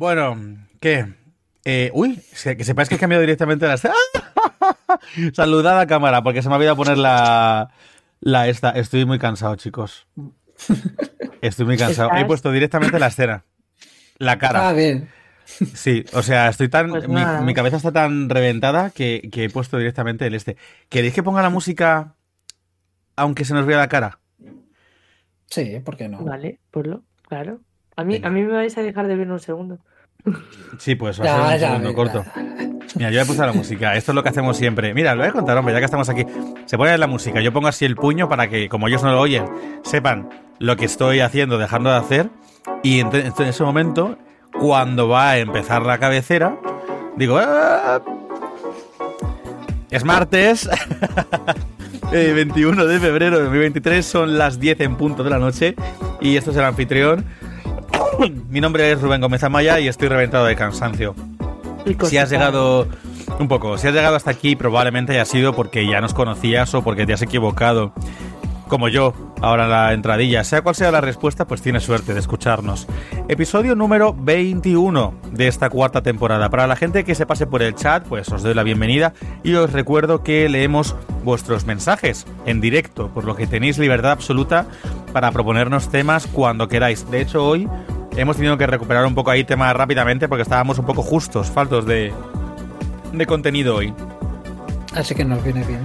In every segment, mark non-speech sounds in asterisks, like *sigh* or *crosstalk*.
Bueno, ¿qué? Eh, uy, que sepáis que he cambiado directamente la escena. *laughs* Saludad a cámara, porque se me ha olvidado poner la, la esta. Estoy muy cansado, chicos. Estoy muy cansado. He puesto directamente la escena. La cara. Ah, bien. Sí, o sea, estoy tan. Pues mi, cabeza está tan reventada que, que he puesto directamente el este. ¿Queréis que ponga la música aunque se nos vea la cara? Sí, ¿por qué no? Vale, ponlo, claro. A mí, Venga. a mí me vais a dejar de ver un segundo. Sí, pues va a Ya, un ya, segundo corto. Mira, yo he puesto la música. Esto es lo que hacemos siempre. Mira, lo voy a contar, hombre, ya que estamos aquí. Se pone la música. Yo pongo así el puño para que, como ellos no lo oyen, sepan lo que estoy haciendo, dejando de hacer. Y en, en ese momento, cuando va a empezar la cabecera, digo... "Ah". Es martes. *laughs* eh, 21 de febrero de 2023. Son las 10 en punto de la noche. Y esto es el anfitrión. Mi nombre es Rubén Gómez Amaya y estoy reventado de cansancio. Si has llegado un poco, si has llegado hasta aquí, probablemente haya sido porque ya nos conocías o porque te has equivocado. Como yo, ahora en la entradilla. Sea cual sea la respuesta, pues tienes suerte de escucharnos. Episodio número 21 de esta cuarta temporada. Para la gente que se pase por el chat, pues os doy la bienvenida y os recuerdo que leemos vuestros mensajes en directo, por lo que tenéis libertad absoluta para proponernos temas cuando queráis. De hecho, hoy hemos tenido que recuperar un poco ahí temas rápidamente porque estábamos un poco justos, faltos de, de contenido hoy. Así que nos viene bien.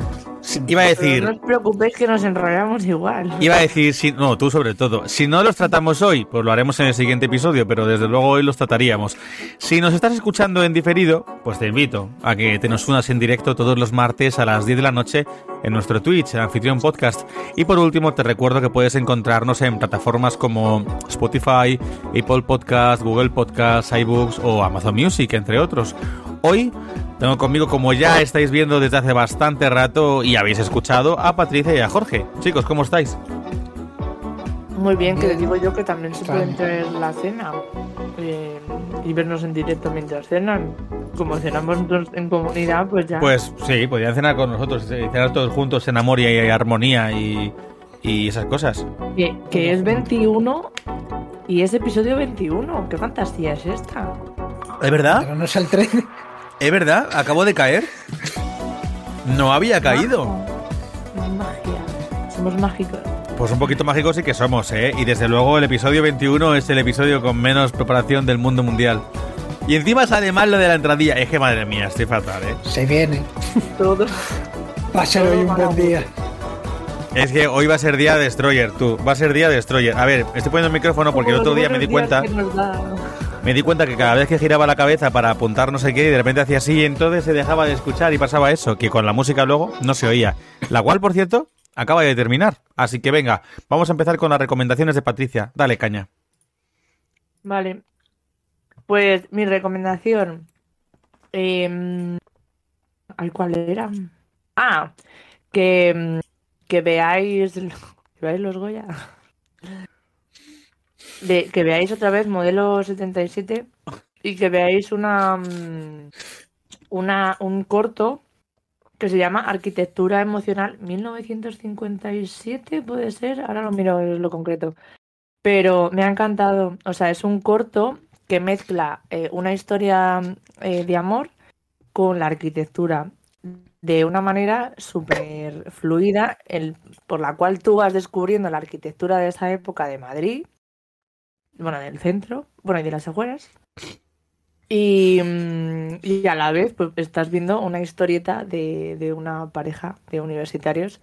Iba a Pero decir, no os preocupéis que nos enrollamos igual. iba a decir, si, no, tú sobre todo, si no los tratamos hoy, pues lo haremos en el siguiente episodio, pero desde luego hoy los trataríamos. Si nos estás escuchando en diferido, pues te invito a que te nos unas en directo todos los martes a las 10 de la noche en nuestro Twitch, el Anfitrión Podcast. Y por último, te recuerdo que puedes encontrarnos en plataformas como Spotify, Apple Podcast, Google Podcast, iBooks o Amazon Music, entre otros. Hoy tengo conmigo, como ya estáis viendo desde hace bastante rato y habéis escuchado, a Patricia y a Jorge. Chicos, ¿cómo estáis? Muy bien, que te digo yo que también se pueden tener la cena eh, y vernos en directo mientras cenan. Como cenamos nosotros en comunidad, pues ya. Pues sí, podrían cenar con nosotros, eh, cenar todos juntos en amor y y armonía y, y esas cosas. que, que es 21 y es episodio 21. ¿Qué fantasía es esta? ¿Es verdad? Pero no es el 13. ¿Es verdad? ¿Acabo de caer? No había caído. Magia. Somos mágicos. Pues un poquito mágicos sí que somos, ¿eh? Y desde luego el episodio 21 es el episodio con menos preparación del mundo mundial. Y encima sale mal lo de la entradilla. Es que madre mía, estoy fatal, ¿eh? Se viene. Todo. Va a ser hoy un buen día. Es que hoy va a ser día Destroyer, tú. Va a ser día Destroyer. A ver, estoy poniendo el micrófono porque el otro día me di cuenta. Me di cuenta que cada vez que giraba la cabeza para apuntar no sé qué y de repente hacía así y entonces se dejaba de escuchar y pasaba eso, que con la música luego no se oía. La cual, por cierto, acaba de terminar. Así que venga, vamos a empezar con las recomendaciones de Patricia. Dale, caña. Vale. Pues mi recomendación. Eh, ¿Ay, cuál era? Ah, que, que veáis. Que veáis los Goya. De, que veáis otra vez modelo 77 y que veáis una, mm, una un corto que se llama Arquitectura Emocional 1957, puede ser, ahora lo miro en lo concreto. Pero me ha encantado, o sea, es un corto que mezcla eh, una historia eh, de amor con la arquitectura de una manera súper fluida, el- por la cual tú vas descubriendo la arquitectura de esa época de Madrid, bueno, del centro, bueno, y de las afueras. Y, mm, y a la vez, pues estás viendo una historieta de, de una pareja de universitarios.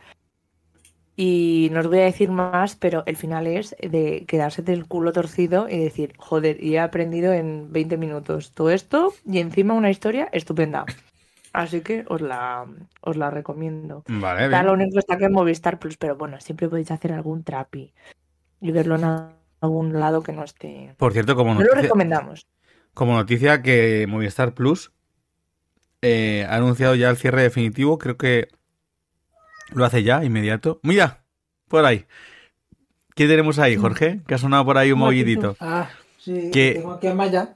Y no os voy a decir más, pero el final es de quedarse del culo torcido y decir, joder, y he aprendido en 20 minutos todo esto y encima una historia estupenda. Así que os la, os la recomiendo. Vale, Está lo único que está que en Movistar Plus, pero bueno, siempre podéis hacer algún trapi y verlo en algún lado que no esté. Por cierto, como No lo noticia, recomendamos. como noticia que Movistar Plus eh, ha anunciado ya el cierre definitivo, creo que lo hace ya, inmediato. Mira, por ahí. ¿Qué tenemos ahí, Jorge? Que ha sonado por ahí un Un movidito. Ah, sí. Que- Tengo aquí a Maya,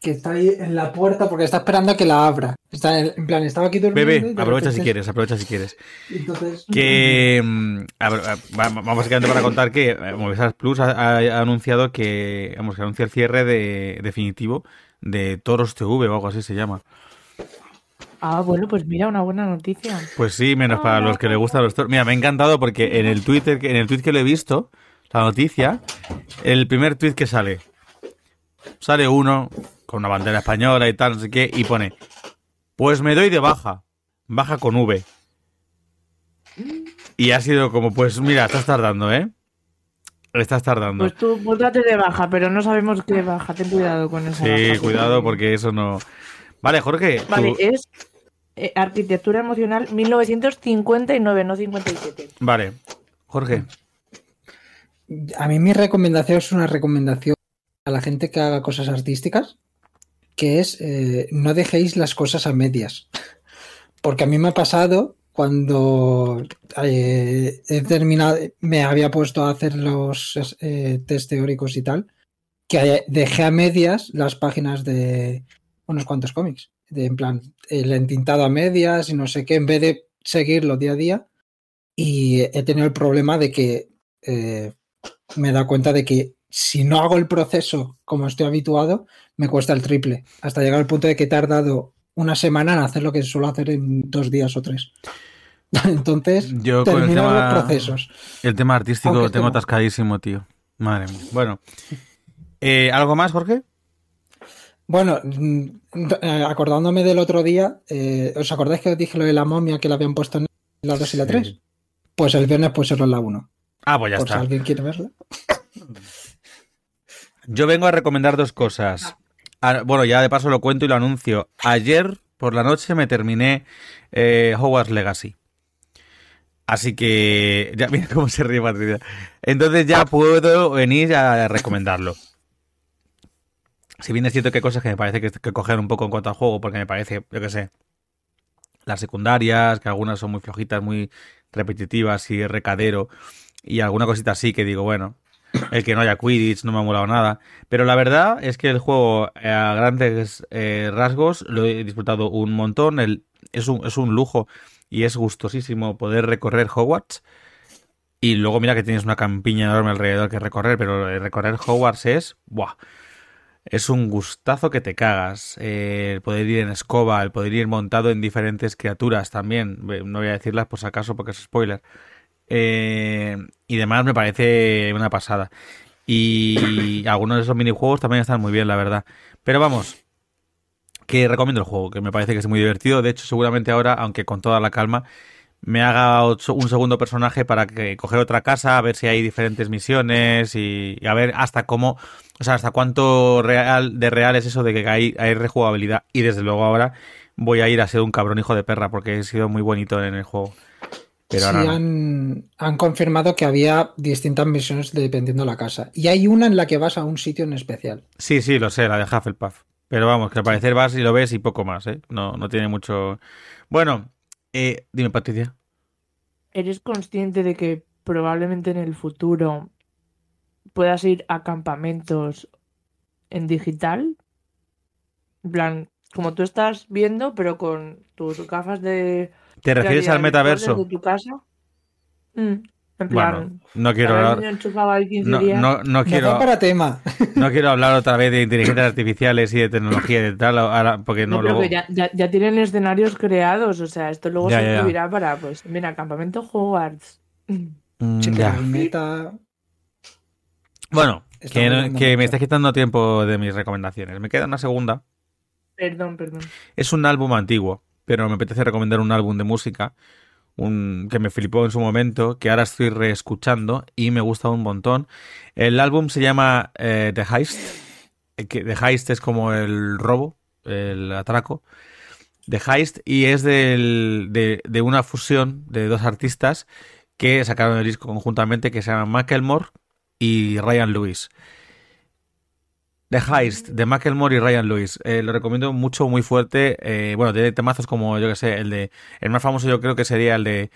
que está ahí en la puerta porque está esperando a que la abra. Está en, en plan, estaba aquí durmiendo. Bebé, aprovecha si quieres, aprovecha si quieres. Entonces, Que mm, a ver, a- va- vamos básicamente para contar que eh, Movistar Plus ha, ha- ha anunciado que vamos que anuncia el cierre de, definitivo de Toros TV o algo así se llama. Ah, bueno, pues mira, una buena noticia. Pues sí, menos para los que le gustan los toros. Mira, me ha encantado porque en el Twitter, en el tweet que lo he visto, la noticia, el primer tweet que sale, sale uno con una bandera española y tal, no sé qué, y pone, pues me doy de baja, baja con V. Y ha sido como, pues mira, estás tardando, ¿eh? Estás tardando. Pues tú, pues date de baja, pero no sabemos qué baja. Ten cuidado con eso. Sí, cuidado porque eso no. Vale, Jorge. Vale, tú- es eh, arquitectura emocional 1959, no 57. Vale, Jorge. A mí mi recomendación es una recomendación a la gente que haga cosas artísticas, que es eh, no dejéis las cosas a medias. *laughs* Porque a mí me ha pasado cuando eh, he terminado, me había puesto a hacer los eh, test teóricos y tal, que dejé a medias las páginas de unos cuantos cómics. De, en plan, el entintado a medias y no sé qué, en vez de seguirlo día a día. Y he tenido el problema de que me he dado cuenta de que si no hago el proceso como estoy habituado, me cuesta el triple. Hasta llegar al punto de que he tardado una semana en hacer lo que suelo hacer en dos días o tres. *laughs* Entonces, Yo con el termino tema- los procesos. El tema artístico Aunque tengo atascadísimo, tío. Madre mía. Bueno. Eh, ¿Algo más, Jorge? Bueno, mm, eh, acordándome del otro día, eh, ¿os acordáis que os dije lo de la momia que la habían puesto en la 2 y la 3? Sí. Pues el viernes pusieron la 1. Ah, pues ya Por si está. alguien quiere verla. *coughs* Yo vengo a recomendar dos cosas. Ah, bueno, ya de paso lo cuento y lo anuncio. Ayer por la noche me terminé eh, Hogwarts Legacy. Así que. Ya, *laughs* mira cómo se ríe Patricia. Entonces ya puedo venir a recomendarlo. Si bien es cierto que hay cosas que me parece que, que coger un poco en cuanto al juego, porque me parece, yo qué sé, las secundarias, que algunas son muy flojitas, muy repetitivas y recadero, y alguna cosita así que digo, bueno, el que no haya Quidditch no me ha molado nada. Pero la verdad es que el juego eh, a grandes eh, rasgos lo he disfrutado un montón. El, es, un, es un lujo y es gustosísimo poder recorrer Hogwarts. Y luego mira que tienes una campiña enorme alrededor que recorrer, pero recorrer Hogwarts es... ¡Buah! Es un gustazo que te cagas. Eh, el poder ir en escoba, el poder ir montado en diferentes criaturas también. No voy a decirlas por si acaso porque es spoiler. Eh, y demás me parece una pasada. Y algunos de esos minijuegos también están muy bien, la verdad. Pero vamos, que recomiendo el juego, que me parece que es muy divertido. De hecho, seguramente ahora, aunque con toda la calma, me haga otro- un segundo personaje para que coger otra casa, a ver si hay diferentes misiones y, y a ver hasta cómo, o sea, hasta cuánto real de real es eso de que hay, hay rejugabilidad. Y desde luego ahora voy a ir a ser un cabrón hijo de perra porque he sido muy bonito en el juego. Pero sí, ahora no. han, han confirmado que había distintas misiones dependiendo de la casa. Y hay una en la que vas a un sitio en especial. Sí, sí, lo sé, la de Hufflepuff. Pero vamos, que al parecer vas y lo ves y poco más, ¿eh? No, no tiene mucho... Bueno, eh, dime, Patricia. ¿Eres consciente de que probablemente en el futuro puedas ir a campamentos en digital? En plan, como tú estás viendo, pero con tus gafas de ¿Te refieres al metaverso? desde tu casa. Mm, en plan, Bueno, no quiero hablar... niño enchufado ahí 15 No, quiero, para tema. *laughs* no quiero hablar otra vez de inteligencias artificiales y de tecnología y de tal, ahora, porque no, luego... ya, ya, ya tienen escenarios creados, o sea, esto luego Ya, se incluirá para, pues, mira, campamento Hogwarts. Mm, meta. Bueno, Está que, que me mucho. está quitando tiempo de mis recomendaciones. Me queda una segunda. Perdón, perdón. Es un álbum antiguo, pero me apetece recomendar un álbum de música un, que me flipó en su momento, que ahora estoy reescuchando y me gusta un montón. El álbum se llama eh, The Heist, eh, que The Heist es como el robo, el atraco. The Heist y es del- de, de una fusión de dos artistas que sacaron el disco conjuntamente que se llaman Macklemore y Ryan Lewis. The Heist de Macklemore y Ryan Lewis. Eh, lo recomiendo mucho, muy fuerte. Eh, bueno, tiene temazos como, yo que sé, el de. El más famoso yo creo que sería el de.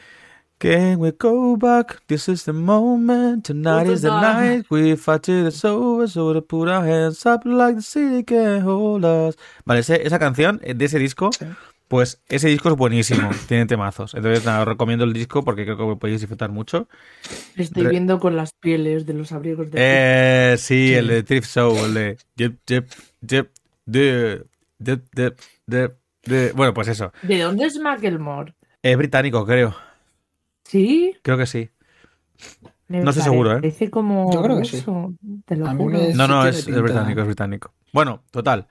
Can we go back? This is the moment. Tonight is the night. We fight till it's over. So to put our hands up like the city can hold us. Vale, ese- esa canción eh, de ese disco, Sí. Pues ese disco es buenísimo. *coughs* tiene temazos. Entonces, nada, os recomiendo el disco porque creo que podéis disfrutar mucho. Estoy Re- viendo con las pieles de los abrigos de Eh, sí, Sí. el de Thrift Show, el de. Yep, yep, yep, de, de, de, de, Bueno, pues eso. ¿De dónde es Macklemore? Es británico, creo. ¿Sí? Creo que sí. Me No estoy seguro, ¿eh? Parece como Yo creo que sí. te lo juro. No, no, es, británico, es británico. Bueno, total.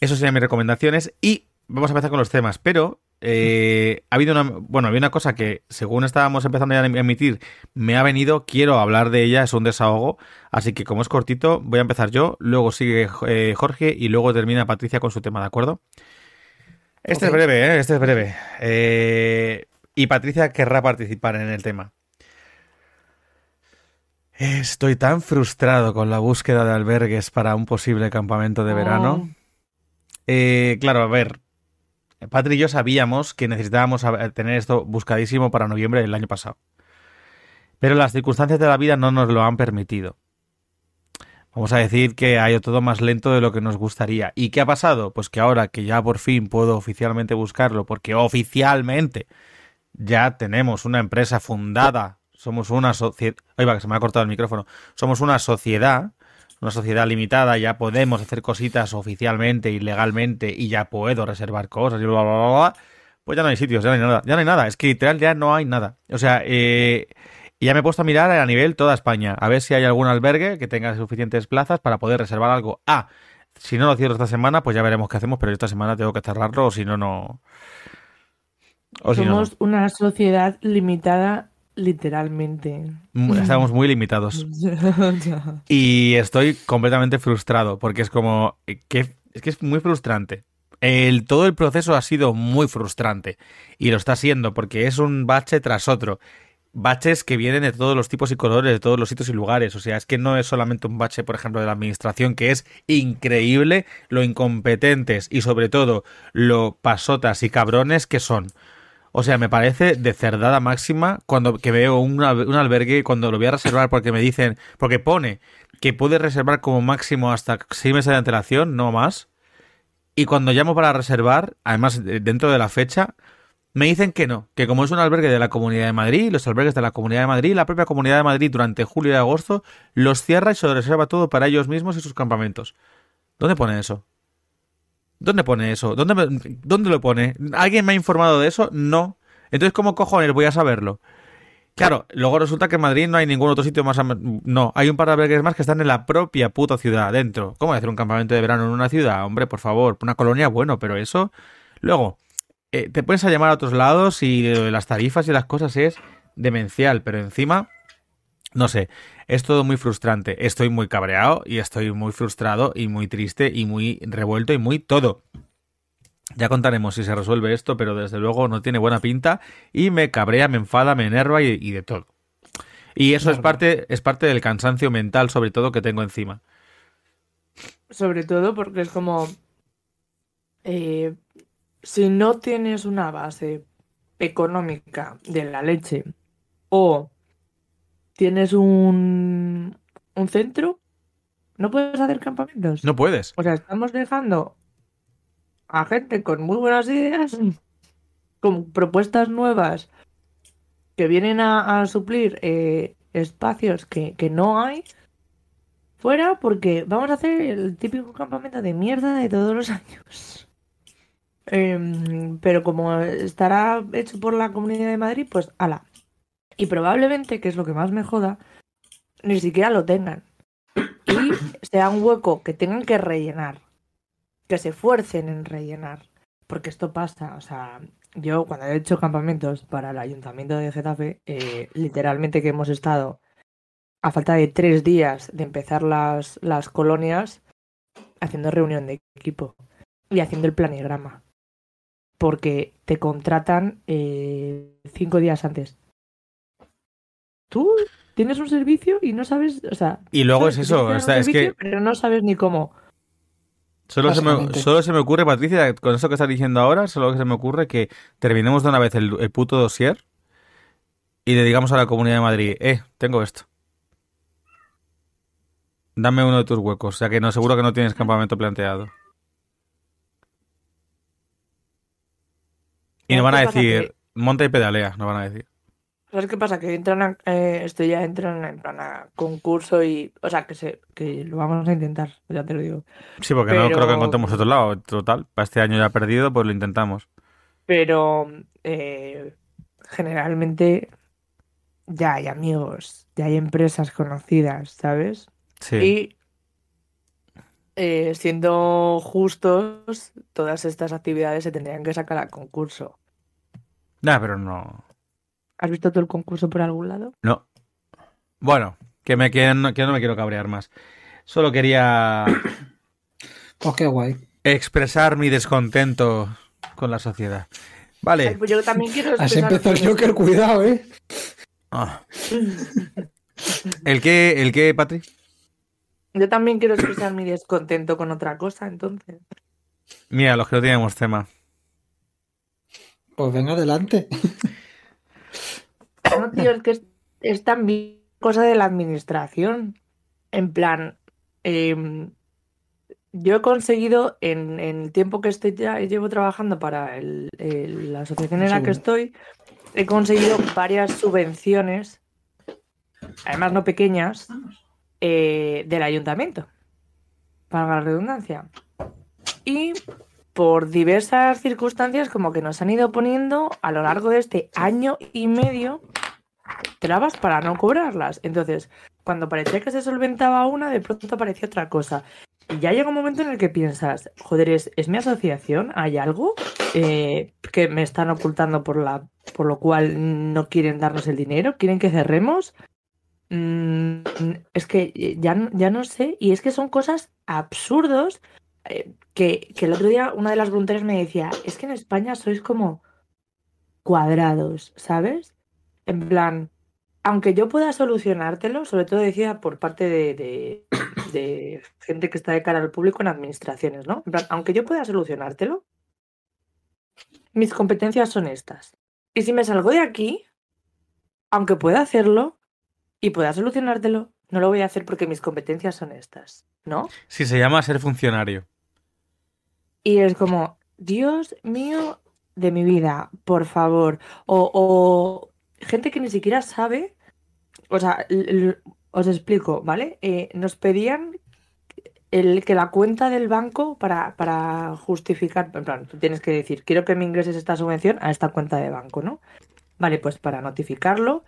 Eso serían mis recomendaciones. Y vamos a empezar con los temas. Pero eh, *laughs* ha habido una. Bueno, había una cosa que, según estábamos empezando ya a emitir, me ha venido. Quiero hablar de ella, es un desahogo. Así que, como es cortito, voy a empezar yo. Luego sigue eh, Jorge y luego termina Patricia con su tema, ¿de acuerdo? Este es breve, ¿eh? Este es breve. Eh, y Patricia querrá participar en el tema. Estoy tan frustrado con la búsqueda de albergues para un posible campamento de verano. Oh, claro, a ver. Patri y yo sabíamos que necesitábamos a- tener esto buscadísimo para noviembre del año pasado. Pero las circunstancias de la vida no nos lo han permitido. Vamos a decir que ha ido todo más lento de lo que nos gustaría. ¿Y qué ha pasado? Pues que ahora que ya por fin puedo oficialmente buscarlo, porque oficialmente ya tenemos una empresa fundada, somos una sociedad... Oiga, que se me ha cortado el micrófono. Somos una sociedad, una sociedad limitada, ya podemos hacer cositas oficialmente y legalmente y ya puedo reservar cosas y bla, bla, bla, bla. Pues ya no hay sitios, ya no hay nada. Ya no hay nada, es que literal ya no hay nada. O sea, eh, ya me he puesto a mirar a nivel toda España, a ver si hay algún albergue que tenga suficientes plazas para poder reservar algo. Ah, si no lo cierro esta semana, pues ya veremos qué hacemos, pero esta semana tengo que cerrarlo o si no, no... O si no, no. Somos una sociedad limitada literalmente. *laughs* Estamos muy limitados. *laughs* Y estoy completamente frustrado porque es como eh, que es que es muy frustrante. El, todo el proceso ha sido muy frustrante y lo está siendo porque es un bache tras otro. Baches que vienen de todos los tipos y colores, de todos los sitios y lugares. O sea, es que no es solamente un bache, por ejemplo, de la administración, que es increíble lo incompetentes y sobre todo lo pasotas y cabrones que son. O sea, me parece de cerdada máxima cuando que veo un, al- un albergue cuando lo voy a reservar porque me dicen, porque pone que puedes reservar como máximo hasta seis meses de antelación, no más. Y cuando llamo para reservar, además de- dentro de la fecha, me dicen que no, que como es un albergue de la Comunidad de Madrid, los albergues de la Comunidad de Madrid, la propia Comunidad de Madrid durante julio y agosto los cierra y se reserva todo para ellos mismos y sus campamentos. ¿Dónde pone eso? ¿Dónde pone eso? ¿Dónde, me- ¿Dónde lo pone? ¿Alguien me ha informado de eso? No. Entonces, ¿cómo cojones voy a saberlo? Claro, luego resulta que en Madrid no hay ningún otro sitio más. No, hay un par de albergues más que están en la propia puta ciudad, dentro. ¿Cómo hacer un campamento de verano en una ciudad? Hombre, por favor, una colonia, bueno, pero eso. Luego, eh, te pones a llamar a otros lados y eh, las tarifas y las cosas es demencial, pero encima, no sé, es todo muy frustrante. Estoy muy cabreado y estoy muy frustrado y muy triste y muy revuelto y muy todo. Ya contaremos si se resuelve esto, pero desde luego no tiene buena pinta y me cabrea, me enfada, me enerva y, y de todo. Y eso es parte, es parte del cansancio mental, sobre todo, que tengo encima. Sobre todo porque es como. eh, si no tienes una base económica de la leche o tienes un, un centro, no puedes hacer campamentos. No puedes. O sea, estamos dejando a gente con muy buenas ideas, con propuestas nuevas que vienen a, a suplir eh, espacios que, que no hay fuera porque vamos a hacer el típico campamento de mierda de todos los años. Em, pero como estará hecho por la Comunidad de Madrid, pues ala. Y probablemente, que es lo que más me joda, ni siquiera lo tengan. Y sea un hueco que tengan que rellenar. Que se esfuercen en rellenar. Porque esto pasa, o sea, yo cuando he hecho campamentos para el ayuntamiento de Getafe, eh, literalmente que hemos estado a falta de tres días de empezar las, las colonias haciendo reunión de equipo y haciendo el planigrama. Porque te contratan eh, cinco días antes. Tú tienes un servicio y no sabes, o sea, Y luego es eso, o sea, es servicio, que pero no sabes ni cómo. solo se, me, solo se me ocurre, Patricia, con eso que estás diciendo ahora, solo que se me ocurre que terminemos de una vez el, el puto dossier y le digamos a la Comunidad de Madrid, eh, tengo esto. Dame uno de tus huecos, o sea que no, seguro que no tienes campamento planteado. Y nos van a decir, monta y pedalea, nos van a decir. ¿Sabes qué pasa? Que entran a, eh, esto ya entran en plan a concurso y. O sea, que se, que lo vamos a intentar, ya te lo digo. Sí, porque no creo que encontremos otro lado. Total, para este año ya perdido, pues lo intentamos. Pero eh, generalmente ya hay amigos, ya hay empresas conocidas, ¿sabes? Sí. Y eh, siendo justos, todas estas actividades se tendrían que sacar a concurso. Nah, pero no. ¿Has visto tú el concurso por algún lado? No. Bueno, que, me, que, no, que no me quiero cabrear más. Solo quería *coughs* Pues qué guay. expresar mi descontento con la sociedad. Ay, Vale. pues yo también quiero Así expresar empezó el Joker, cuidado, ¿eh? Ah. ¿El qué, el qué, Patri? Yo también quiero expresar mi descontento con otra cosa, entonces. Mira, los que no tenemos tema. Pues venga adelante. Tío, es que es, es también cosa de la administración. En plan, em, yo he conseguido en, en el tiempo que estoy ya, llevo trabajando para el- el- la asociación en la que estoy, he conseguido varias subvenciones, además no pequeñas, eh, del ayuntamiento, para la redundancia. Y por diversas circunstancias, como que nos han ido poniendo a lo largo de este año y medio trabas para no cobrarlas. Entonces, cuando parecía que se solventaba una, de pronto aparecía otra cosa. Y ya llega un momento en el que piensas, joder, ¿es, mi asociación? ¿Hay algo eh, que me están ocultando por, la, por lo cual no quieren darnos el dinero? ¿Quieren que cerremos? Mm, es que ya, no- ya no sé. Y es que son cosas absurdos eh, que, que el otro día una de las voluntarias me decía, es que en España sois como cuadrados, ¿sabes? En plan, aunque yo pueda solucionártelo, sobre todo decía por parte de, de- de gente que está de cara al público en administraciones, ¿no? En plan, aunque yo pueda solucionártelo, mis competencias son estas. Y si me salgo de aquí, aunque pueda hacerlo y pueda solucionártelo, no lo voy a hacer porque mis competencias son estas, ¿no? Sí, se llama ser funcionario. Y es como, Dios mío de mi vida, por favor. O, o gente que ni siquiera sabe. O sea, os explico, ¿vale? Eh, nos pedían el que la cuenta del banco para, para justificar, en plan, tú tienes que decir, quiero que me ingreses esta subvención a esta cuenta de banco, ¿no? Vale, pues para notificarlo,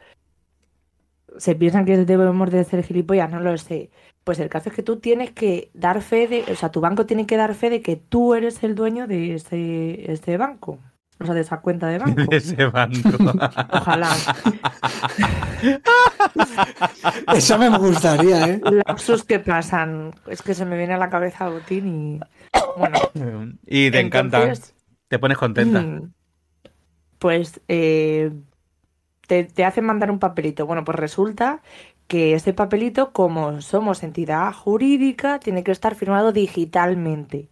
se piensan que debemos de ser gilipollas, no lo sé. Pues el caso es que tú tienes que dar fe de, o sea, tu banco tiene que dar fe de que tú eres el dueño de ese, ese banco, o sea, de esa cuenta de banco. *laughs* De ese banco. *laughs* Ojalá. *laughs* Eso me gustaría, ¿eh? Lapsus que pasan. Es que se me viene a la cabeza Botín y. Bueno, y te encanta. Te pones contenta. mm, Pues eh, te, te hacen mandar un papelito. Bueno, pues resulta que ese papelito, como somos entidad jurídica, tiene que estar firmado digitalmente.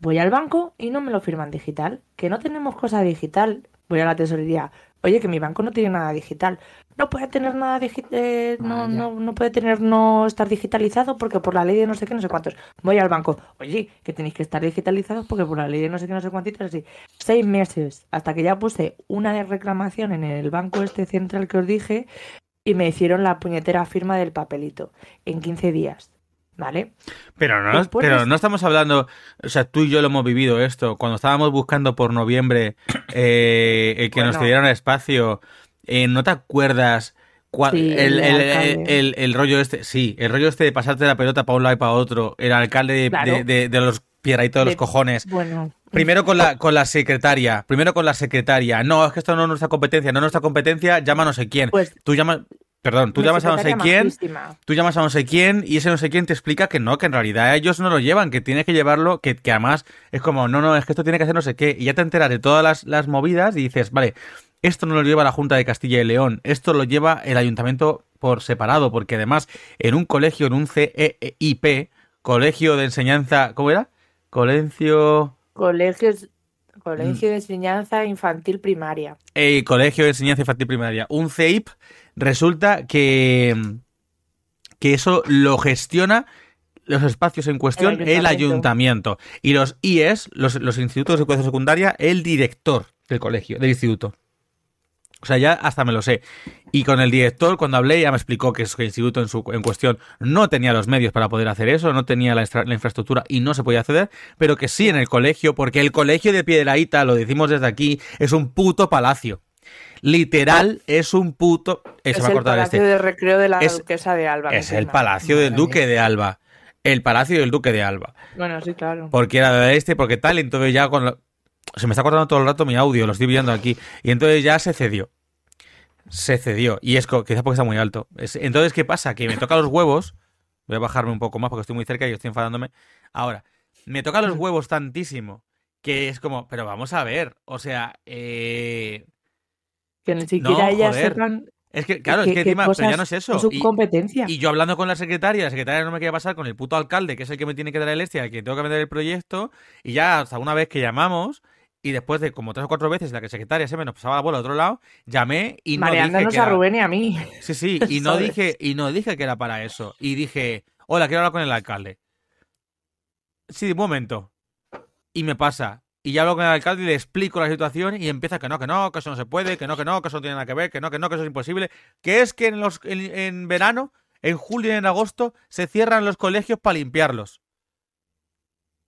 Voy al banco y no me lo firman digital. Que no tenemos cosa digital. Voy a la tesorería. Oye, que mi banco no tiene nada digital. No puede tener nada digital. no, Vaya. no, no puede tener no estar digitalizado porque por la ley de no sé qué, no sé cuántos. Voy al banco. Oye, que tenéis que estar digitalizados porque por la ley de no sé qué, no sé cuántitos. Así. Seis meses. Hasta que ya puse una de reclamación en el banco este central que os dije y me hicieron la puñetera firma del papelito en 15 días. ¿Vale? Pero no, Después pero no estamos hablando, o sea, tú y yo lo hemos vivido esto, cuando estábamos buscando por noviembre *coughs* eh, que nos Bueno. dieran espacio, eh, ¿no te acuerdas Sí, el, el el- rollo este? Sí, el rollo este de pasarte la pelota para un lado y para otro, el alcalde de, Claro. de- de- de los pieraitos de los cojones. Bueno. Primero con la, con la secretaria, primero con la secretaria. No, es que esto no es nuestra competencia, no es nuestra competencia, llama no sé quién. Pues Tú llamas, perdón, tú mi llamas a no sé quién, majísima. tú llamas a no sé quién y ese no sé quién te explica que no, que en realidad ellos no lo llevan, que tienes que llevarlo, que, que además es como, no, no, es que esto tiene que hacer no sé qué. Y ya te enteras de todas las, las movidas y dices, vale, esto no lo lleva la Junta de Castilla y León, esto lo lleva el ayuntamiento por separado, porque además en un colegio, en un CEIP, Colegio de Enseñanza, ¿cómo era? Colegio... Colegios, Mm. colegio de enseñanza infantil primaria. eh, Colegio de Enseñanza Infantil Primaria, un CEIP, resulta que, que eso lo gestiona los espacios en cuestión el ayuntamiento. ayuntamiento. Y los IES, los, los institutos de educación secundaria, el director del colegio, del instituto. O sea, ya hasta me lo sé. Y con el director, cuando hablé, ya me explicó que el instituto en, su, en cuestión no tenía los medios para poder hacer eso, no tenía la, la, infraestructura y no se podía acceder, pero que sí en el colegio, porque el colegio de Piedraíta, lo decimos desde aquí, es un puto palacio. Literal, es un puto. Eh, es el palacio este. de recreo de la duquesa de Alba. Es el palacio del duque de Alba. El palacio del duque de Alba. Bueno, sí, claro. Porque era de este, porque tal, entonces ya con se me está cortando todo el rato mi audio, lo estoy viendo aquí. Y entonces ya se cedió. Se cedió. Y es quizás porque está muy alto. entonces, ¿qué pasa? Que me toca los huevos. Voy a bajarme un poco más porque estoy muy cerca y estoy enfadándome. Ahora, me toca los huevos tantísimo que es como, pero vamos a ver. O sea, eh... Que ni siquiera ellas sepan es que, claro, es que encima, pero ya no es eso. su competencia. Y yo hablando con la secretaria, la secretaria no me quería pasar con el puto alcalde, que es el que me tiene que dar el este, al que tengo que vender el proyecto, y ya hasta una vez que llamamos, y después de como tres o cuatro veces la que secretaria se me nos pasaba la bola al otro lado, llamé y no dije que a Rubén y a mí. Sí, sí, *laughs* y no dije y no dije que era para eso. Y dije, hola, quiero hablar con el alcalde. Sí, un momento. Y me pasa. Y ya hablo con el alcalde y le explico la situación y empieza que no, que no, que eso no se puede, que no, que no, que eso no tiene nada que ver, que no, que no, que eso es imposible. Que es que en, los, en verano, en julio y en agosto, se cierran los colegios para limpiarlos.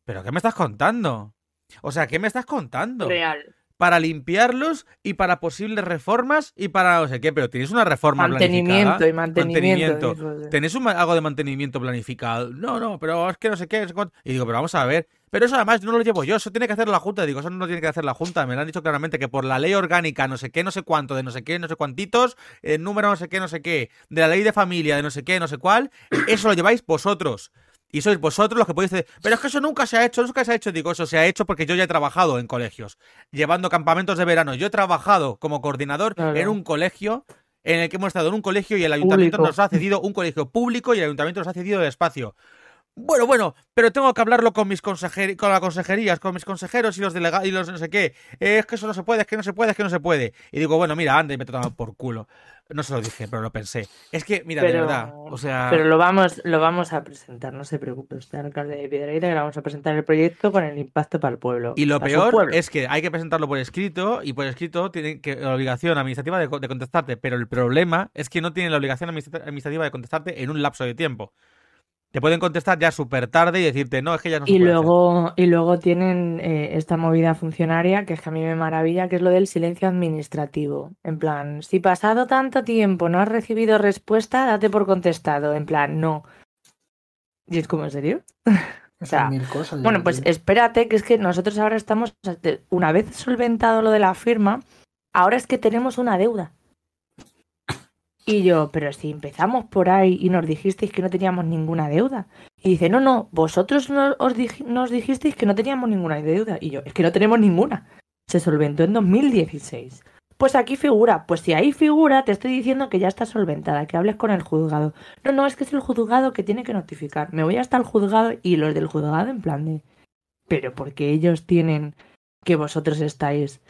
¿Pero qué me estás contando? O sea, ¿qué me estás contando? Real. Para limpiarlos y para posibles reformas y para no sé qué, pero tienes una reforma mantenimiento y mantenimiento. ¿Tenés algo de mantenimiento planificado? No, no, pero es que no sé qué. Y digo, pero vamos a ver. Pero eso además no lo llevo yo, eso tiene que hacer la Junta. Digo, eso no lo tiene que hacer la Junta. Me lo han dicho claramente que por la ley orgánica, no sé qué, no sé cuánto, de no sé qué, no sé cuántitos, el número no sé qué, no sé qué, de la ley de familia, de no sé qué, no sé cuál, *clears throat* eso lo lleváis vosotros. Y sois vosotros los que podéis decir, pero es que eso nunca se ha hecho, nunca se ha hecho. Digo, eso se ha hecho porque yo ya he trabajado en colegios, llevando campamentos de verano. Yo he trabajado como coordinador en un colegio en el que hemos estado en un colegio y el ayuntamiento nos ha cedido un colegio público y el ayuntamiento nos ha cedido el espacio. Bueno, bueno, pero tengo que hablarlo con mis consejeros, con las consejerías, con mis consejeros y los delegados y los no sé qué. es que eso no se puede, es que no se puede, es que no se puede. Y digo, bueno, mira, anda y me he tratado por culo. No se lo dije, pero lo pensé. Es que, mira, de verdad, o sea... Pero lo vamos, lo vamos a presentar, no se preocupe usted, alcalde de Piedrahíta, que le vamos a presentar el proyecto con el impacto para el pueblo. Y lo peor es que hay que presentarlo por escrito y por escrito tiene que, la obligación administrativa de, de contestarte, pero el problema es que no tiene la obligación administrativa de contestarte en un lapso de tiempo. Te pueden contestar ya súper tarde y decirte, no, es que ya no se y luego Y luego tienen eh, esta movida funcionaria, que es que a mí me maravilla, que es lo del silencio administrativo. En plan, si pasado tanto tiempo no has recibido respuesta, date por contestado. En plan, no. Y es como, ¿en serio? *laughs* o sea, bueno, pues espérate, que es que nosotros ahora estamos, una vez solventado lo de la firma, ahora es que tenemos una deuda. Y yo, pero si empezamos por ahí y nos dijisteis que no teníamos ninguna deuda. Y dice, no, no, vosotros nos, nos dijisteis que no teníamos ninguna deuda. Y yo, es que no tenemos ninguna. Se solventó en 2016. Pues aquí figura, pues si ahí figura, te estoy diciendo que ya está solventada, que hables con el juzgado. No, no, es que es el juzgado que tiene que notificar. Me voy hasta el juzgado y los del juzgado en plan de... Pero porque ellos tienen que vosotros estáis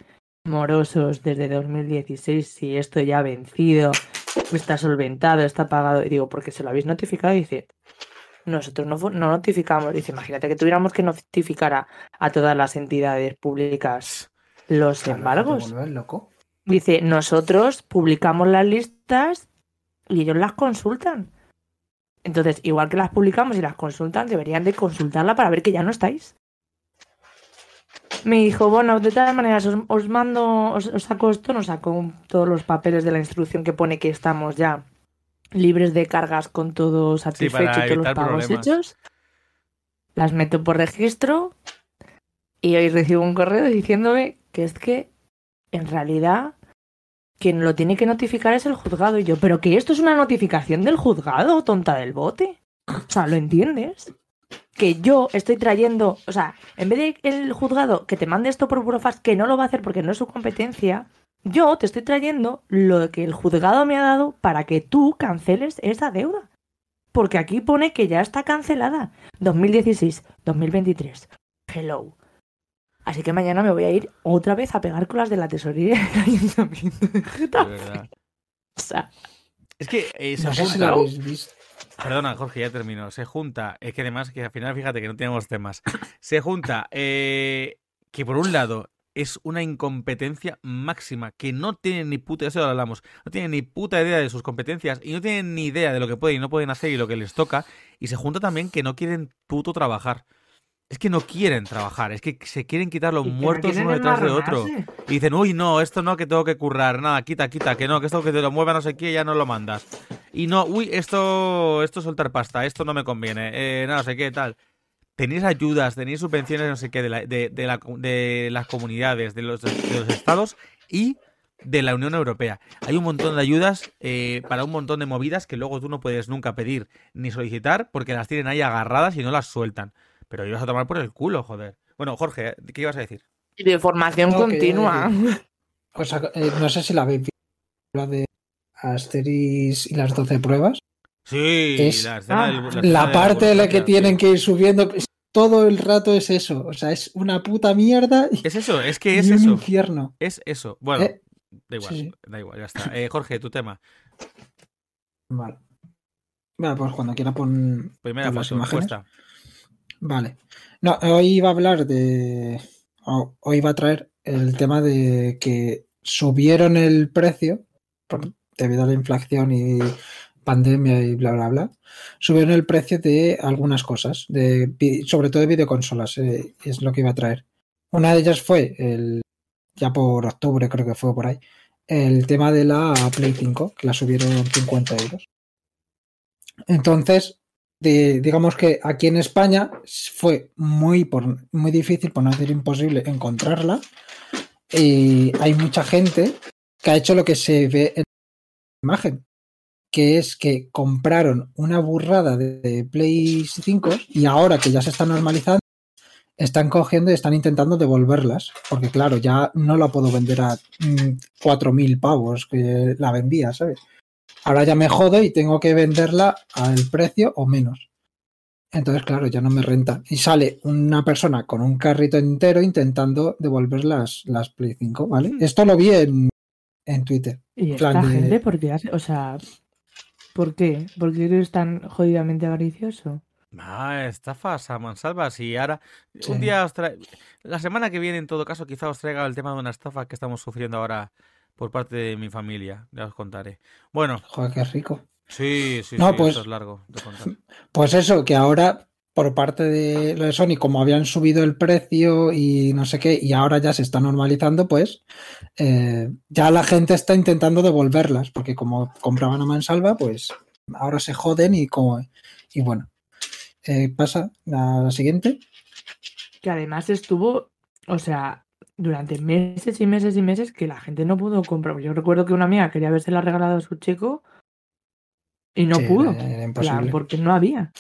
morosos desde 2016 si esto ya ha vencido está solventado, está pagado. Y digo, porque se lo habéis notificado y dice, nosotros no, no notificamos. Dice, imagínate que tuviéramos que notificar a, todas las entidades públicas los embargos. Dice, nosotros publicamos las listas y ellos las consultan. Entonces, igual que las publicamos y las consultan, deberían de consultarla para ver que ya no estáis me dijo, bueno, de todas maneras, os, mando, os, saco esto, nos saco todos los papeles de la instrucción que pone que estamos ya libres de cargas con todo satisfecho y todos los pagos hechos. Las meto por registro y hoy recibo un correo diciéndome que es que en realidad quien lo tiene que notificar es el juzgado. Y yo, pero que esto es una notificación del juzgado, tonta del bote. O sea, ¿lo entiendes? Que yo estoy trayendo, o sea, en vez de el juzgado que te mande esto por Burofax, que no lo va a hacer porque no es su competencia, yo te estoy trayendo lo que el juzgado me ha dado para que tú canceles esa deuda. Porque aquí pone que ya está cancelada. 2016, 2023. Hello. Así que mañana me voy a ir otra vez a pegar con las de la tesorería del ayuntamiento de *laughs* O sea, es que eh, no sé Perdona, Jorge, ya termino. Se junta, es que además, que al final, fíjate que no tenemos temas. Se junta eh, que por un lado es una incompetencia máxima, que no tienen ni puta, eso lo hablamos, no tienen ni puta idea de sus competencias y no tienen ni idea de lo que pueden y no pueden hacer y lo que les toca, y se junta también que no quieren puto trabajar. Es que no quieren trabajar, es que se quieren quitar los muertos uno detrás de otro. Y dicen, uy, no, esto no, que tengo que currar, nada, quita, quita, que no, que esto que te lo mueva no sé qué, ya no lo mandas. Y no, uy, esto, esto es soltar pasta, esto no me conviene, eh, no sé qué, tal. Tenéis ayudas, tenéis subvenciones, no sé qué, de, la- de, de la- de las comunidades, de los, de los estados y de la Unión Europea. Hay un montón de ayudas eh, para un montón de movidas que luego tú no puedes nunca pedir ni solicitar porque las tienen ahí agarradas y no las sueltan. Pero ibas a tomar por el culo, joder. Bueno, Jorge, ¿qué ibas a decir? Y de formación No, continua. O sea, eh, no sé si la habéis visto, la de Asteris y las 12 pruebas. Sí, Es la escena Ah, del- La de parte en la que tienen sí. que ir subiendo, pues, todo el rato es eso. O sea, es una puta mierda y, Es eso, es que es un eso. infierno. Es eso. Bueno, Eh, da igual, sí, da igual, ya está. Eh, Jorge, tu tema. Vale. Vale, pues cuando quiera pon, Primera pon las foto, imágenes. Vale. No, hoy iba a hablar de. Hoy iba a traer el tema de que subieron el precio por- debido a la inflación y pandemia y bla, bla, bla. Subieron el precio de algunas cosas, de, sobre todo de videoconsolas, eh, es lo que iba a traer. Una de ellas fue el, ya por octubre, creo que fue por ahí, el tema de la Play 5, que la subieron 50 euros. Entonces, de- digamos que aquí en España fue muy, por, muy difícil, por no decir imposible, encontrarla. Y hay mucha gente que ha hecho lo que se ve en la imagen, que es que compraron una burrada de, Play 5 y ahora que ya se está normalizando, están cogiendo y están intentando devolverlas. Porque claro, ya no la puedo vender a mm, 4.000 pavos que la vendía, ¿sabes? Ahora ya me jodo y tengo que venderla al precio o menos. Entonces, claro, ya no me renta. Y sale una persona con un carrito entero intentando devolver las, las Play 5, ¿vale? Esto lo vi en, en Twitter. Y esta de- gente, ¿por qué hace? O sea, ¿por qué? ¿Por qué eres tan jodidamente avaricioso? Ah, estafas a mansalvas y ahora Sí. un día os tra- la semana que viene en todo caso quizá os traiga el tema de una estafa que estamos sufriendo ahora por parte de mi familia, ya os contaré. Bueno, Joder, qué rico. sí, sí, No, sí, pues- esto es largo de contar. *laughs* Pues eso, que ahora por parte de lo de Sony, como habían subido el precio y no sé qué, y ahora ya se está normalizando, pues eh, ya la gente está intentando devolverlas, porque como compraban a mansalva, pues ahora se joden y como y bueno. Eh, pasa a la siguiente. Que además estuvo, o sea, durante meses y meses y meses que la gente no pudo comprar. Yo recuerdo que una amiga quería habérsela regalado a su chico y no Sí, pudo. era- era En plan, imposible. porque no había.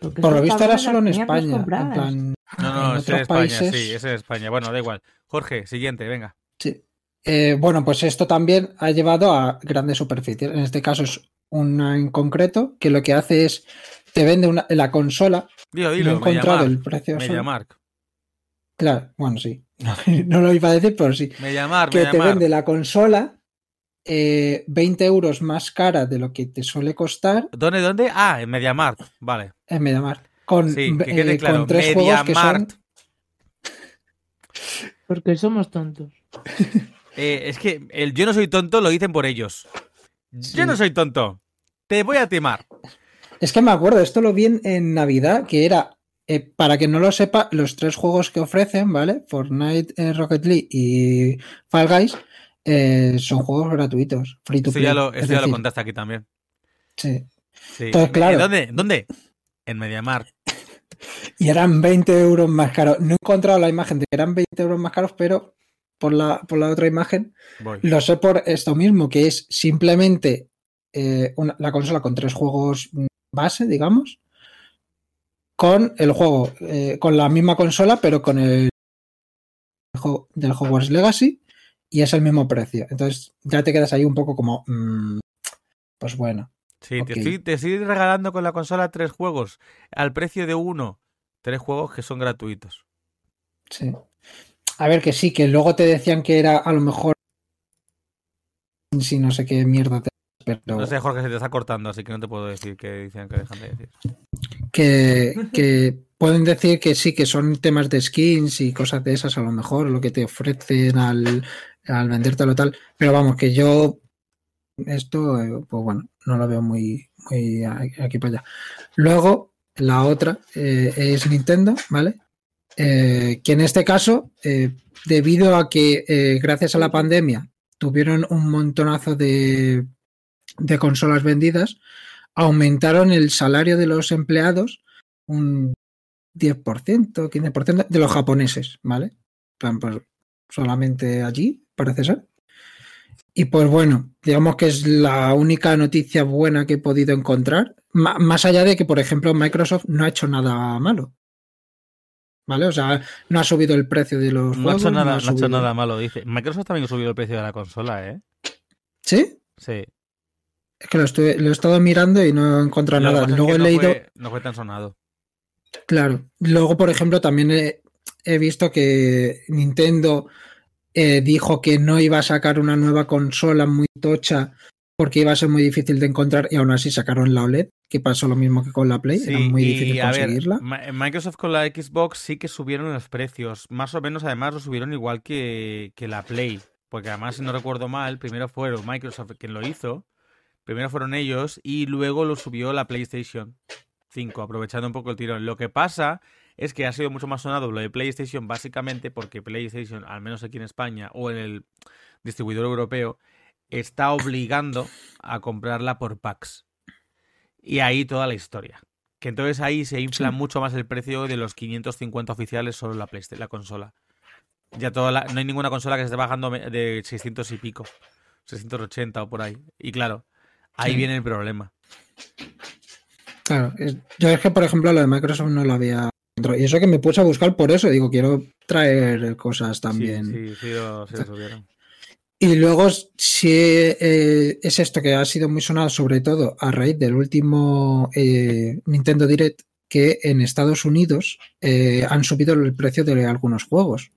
Porque Por lo visto era solo en España. En compradas. plan, No, no, en es en España, países. sí, es en España. Bueno, da igual. Jorge, siguiente, venga. Sí. Eh, bueno, pues esto también ha llevado a grandes superficies. En este caso es una en concreto que lo que hace es te vende una, la consola. Dilo, No he dilo, encontrado el precio. Mediamark. Claro, bueno, sí. *laughs* No lo iba a decir, pero sí. Mediamark, Que te vende la consola eh, 20 euros más cara de lo que te suele costar ¿Dónde, dónde? Ah, en Mediamark. Vale. en Mediamar. Con, Sí, que eh, claro. con tres juegos que son. *laughs* Porque somos tontos. *laughs* Eh, es que el yo no soy tonto lo dicen por ellos. Sí. Yo no soy tonto. Te voy a timar. Es que me acuerdo, esto lo vi en, en Navidad, que era, eh, para que no lo sepa, los tres juegos que ofrecen, ¿vale? Fortnite, eh, Rocket League y Fall Guys eh, son juegos gratuitos, free to Esto play. ya lo, Es esto ya lo decir, contaste aquí también. sí. Sí. Entonces, ¿En- claro. ¿en ¿Dónde? ¿Dónde? En Mediamark. *laughs* Y eran 20 euros más caros. No he encontrado la imagen de que eran 20 euros más caros, pero por la, por la otra imagen Voy. lo sé por esto mismo, que es simplemente una- la consola con tres juegos mm, base, digamos, con el juego, eh, con la misma consola, pero con el del Hogwarts Legacy y es el mismo precio. Entonces ya te quedas ahí un poco como, mm, pues bueno. Sí, te, estoy, te estoy regalando con la consola tres juegos al precio de uno. Tres juegos que son gratuitos. Sí. A ver, que sí, que luego te decían que era a lo mejor si no sé qué mierda te pero... No sé, Jorge, se te está cortando, así que no te puedo decir que dicen que dejan de decir. Que, que pueden decir que sí, que son temas de skins y cosas de esas, a lo mejor, lo que te ofrecen al, al vendértelo tal. Pero vamos, que yo esto, eh, pues bueno, no lo veo muy, muy aquí para allá. Luego, la otra eh, es Nintendo, ¿vale? Eh, que en este caso, eh, debido a que gracias a la pandemia tuvieron un montonazo de, de consolas vendidas, aumentaron el salario de los empleados un 10%, 15% de los japoneses, ¿vale? Pues, solamente allí, parece ser. Y pues bueno, digamos que es la única noticia buena que he podido encontrar, más allá de que, por ejemplo, Microsoft no ha hecho nada malo. ¿Vale? O sea, no ha subido el precio de los No ha juegos. hecho nada, no ha hecho nada malo, dice. Microsoft también ha subido el precio de la consola, ¿eh? ¿Sí? Sí. Es que lo, he estado mirando y no he encontrado nada. Luego he no leído. fue- no fue tan sonado. Claro. Luego, por ejemplo, también he, he visto que Nintendo eh, dijo que no iba a sacar una nueva consola muy tocha porque iba a ser muy difícil de encontrar y aún así sacaron la OLED, que pasó lo mismo que con la Play, era muy difícil ver, conseguirla. Ma- Microsoft con la Xbox sí que subieron los precios. Más o menos, además, lo subieron igual que, que la Play. Porque además, si no recuerdo mal, primero fueron Microsoft quien lo hizo. Primero fueron ellos y luego lo subió la PlayStation 5, aprovechando un poco el tirón. Lo que pasa es que ha sido mucho más sonado lo de PlayStation básicamente porque PlayStation, al menos aquí en España o en el distribuidor europeo, está obligando a comprarla por packs. Y ahí toda la historia. Que entonces ahí se infla Sí. mucho más el precio de los 550 oficiales solo la PlayStation, la consola. Ya toda la- no hay ninguna consola que se esté bajando de 600 y pico. 680 o por ahí. Y claro, ahí Sí. viene el problema. Claro, es- yo es que, por ejemplo, lo de Microsoft no lo había. Y eso que me puse a buscar por eso, digo, quiero traer cosas también. Sí, sí, sí, lo, sí lo. Y luego, si eh, es esto que ha sido muy sonado, sobre todo a raíz del último eh, Nintendo Direct, que en Estados Unidos eh, han subido el precio de algunos juegos.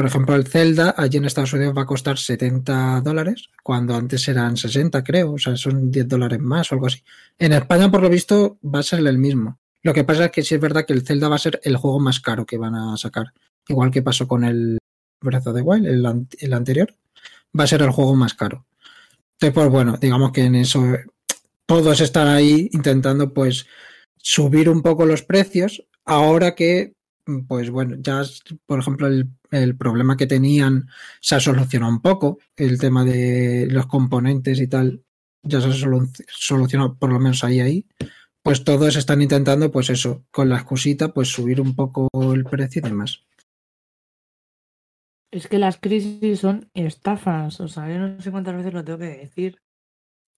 Por ejemplo, el Zelda allí en Estados Unidos va a costar 70 dólares, cuando antes eran 60, creo, o sea, son 10 dólares más o algo así. En España, por lo visto, va a ser el mismo. Lo que pasa es que sí es verdad que el Zelda va a ser el juego más caro que van a sacar, igual que pasó con el Breath of the Wild, el, an- el anterior va a ser el juego más caro. Entonces, pues bueno, digamos que en eso todos están ahí intentando pues subir un poco los precios, ahora que pues bueno, ya por ejemplo el, el problema que tenían se ha solucionado un poco, el tema de los componentes y tal, ya se ha solu- solucionado por lo menos ahí ahí. Pues todos están intentando, pues eso, con la excusita, pues subir un poco el precio y demás. Es que las crisis son estafas, o sea, yo no sé cuántas veces lo tengo que decir.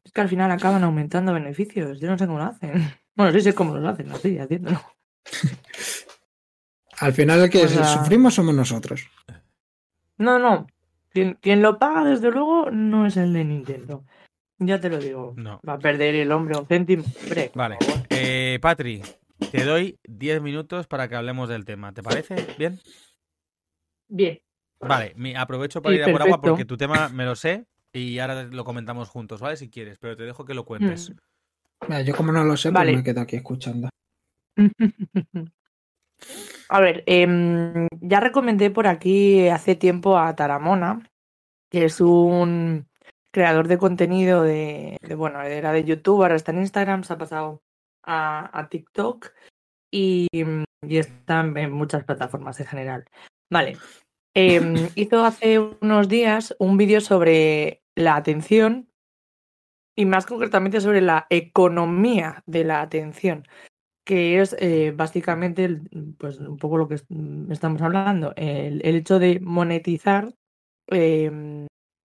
Es que al final acaban aumentando beneficios, yo no sé cómo lo hacen. *laughs* Bueno, sí sé cómo lo hacen, así, haciéndolo. *laughs* Al final el que O sea- sufrimos somos nosotros. No, no, quien, quien lo paga desde luego no es el de Nintendo. Ya te lo digo. No. Va a perder el hombre un céntimo. Hombre, Vale. Eh, Patri, te doy 10 minutos para que hablemos del tema. ¿Te parece? ¿Bien? Bien. Vale, mi- aprovecho para Sí, ir a por agua porque tu tema me lo sé y ahora lo comentamos juntos, ¿vale? Si quieres, pero te dejo que lo cuentes. Mm. Mira, Yo como no lo sé, Vale. pues me quedo aquí escuchando. *laughs* A ver, em, ya recomendé por aquí hace tiempo a Taramona, que es un creador de contenido de, de, bueno, era de YouTube, ahora está en Instagram, se ha pasado a, a TikTok y, y está en- en muchas plataformas en general. Vale. Em, *laughs* hizo hace unos días un vídeo sobre la atención y más concretamente sobre la economía de la atención que es eh, básicamente pues un poco lo que mm, estamos hablando, el, el hecho de monetizar em,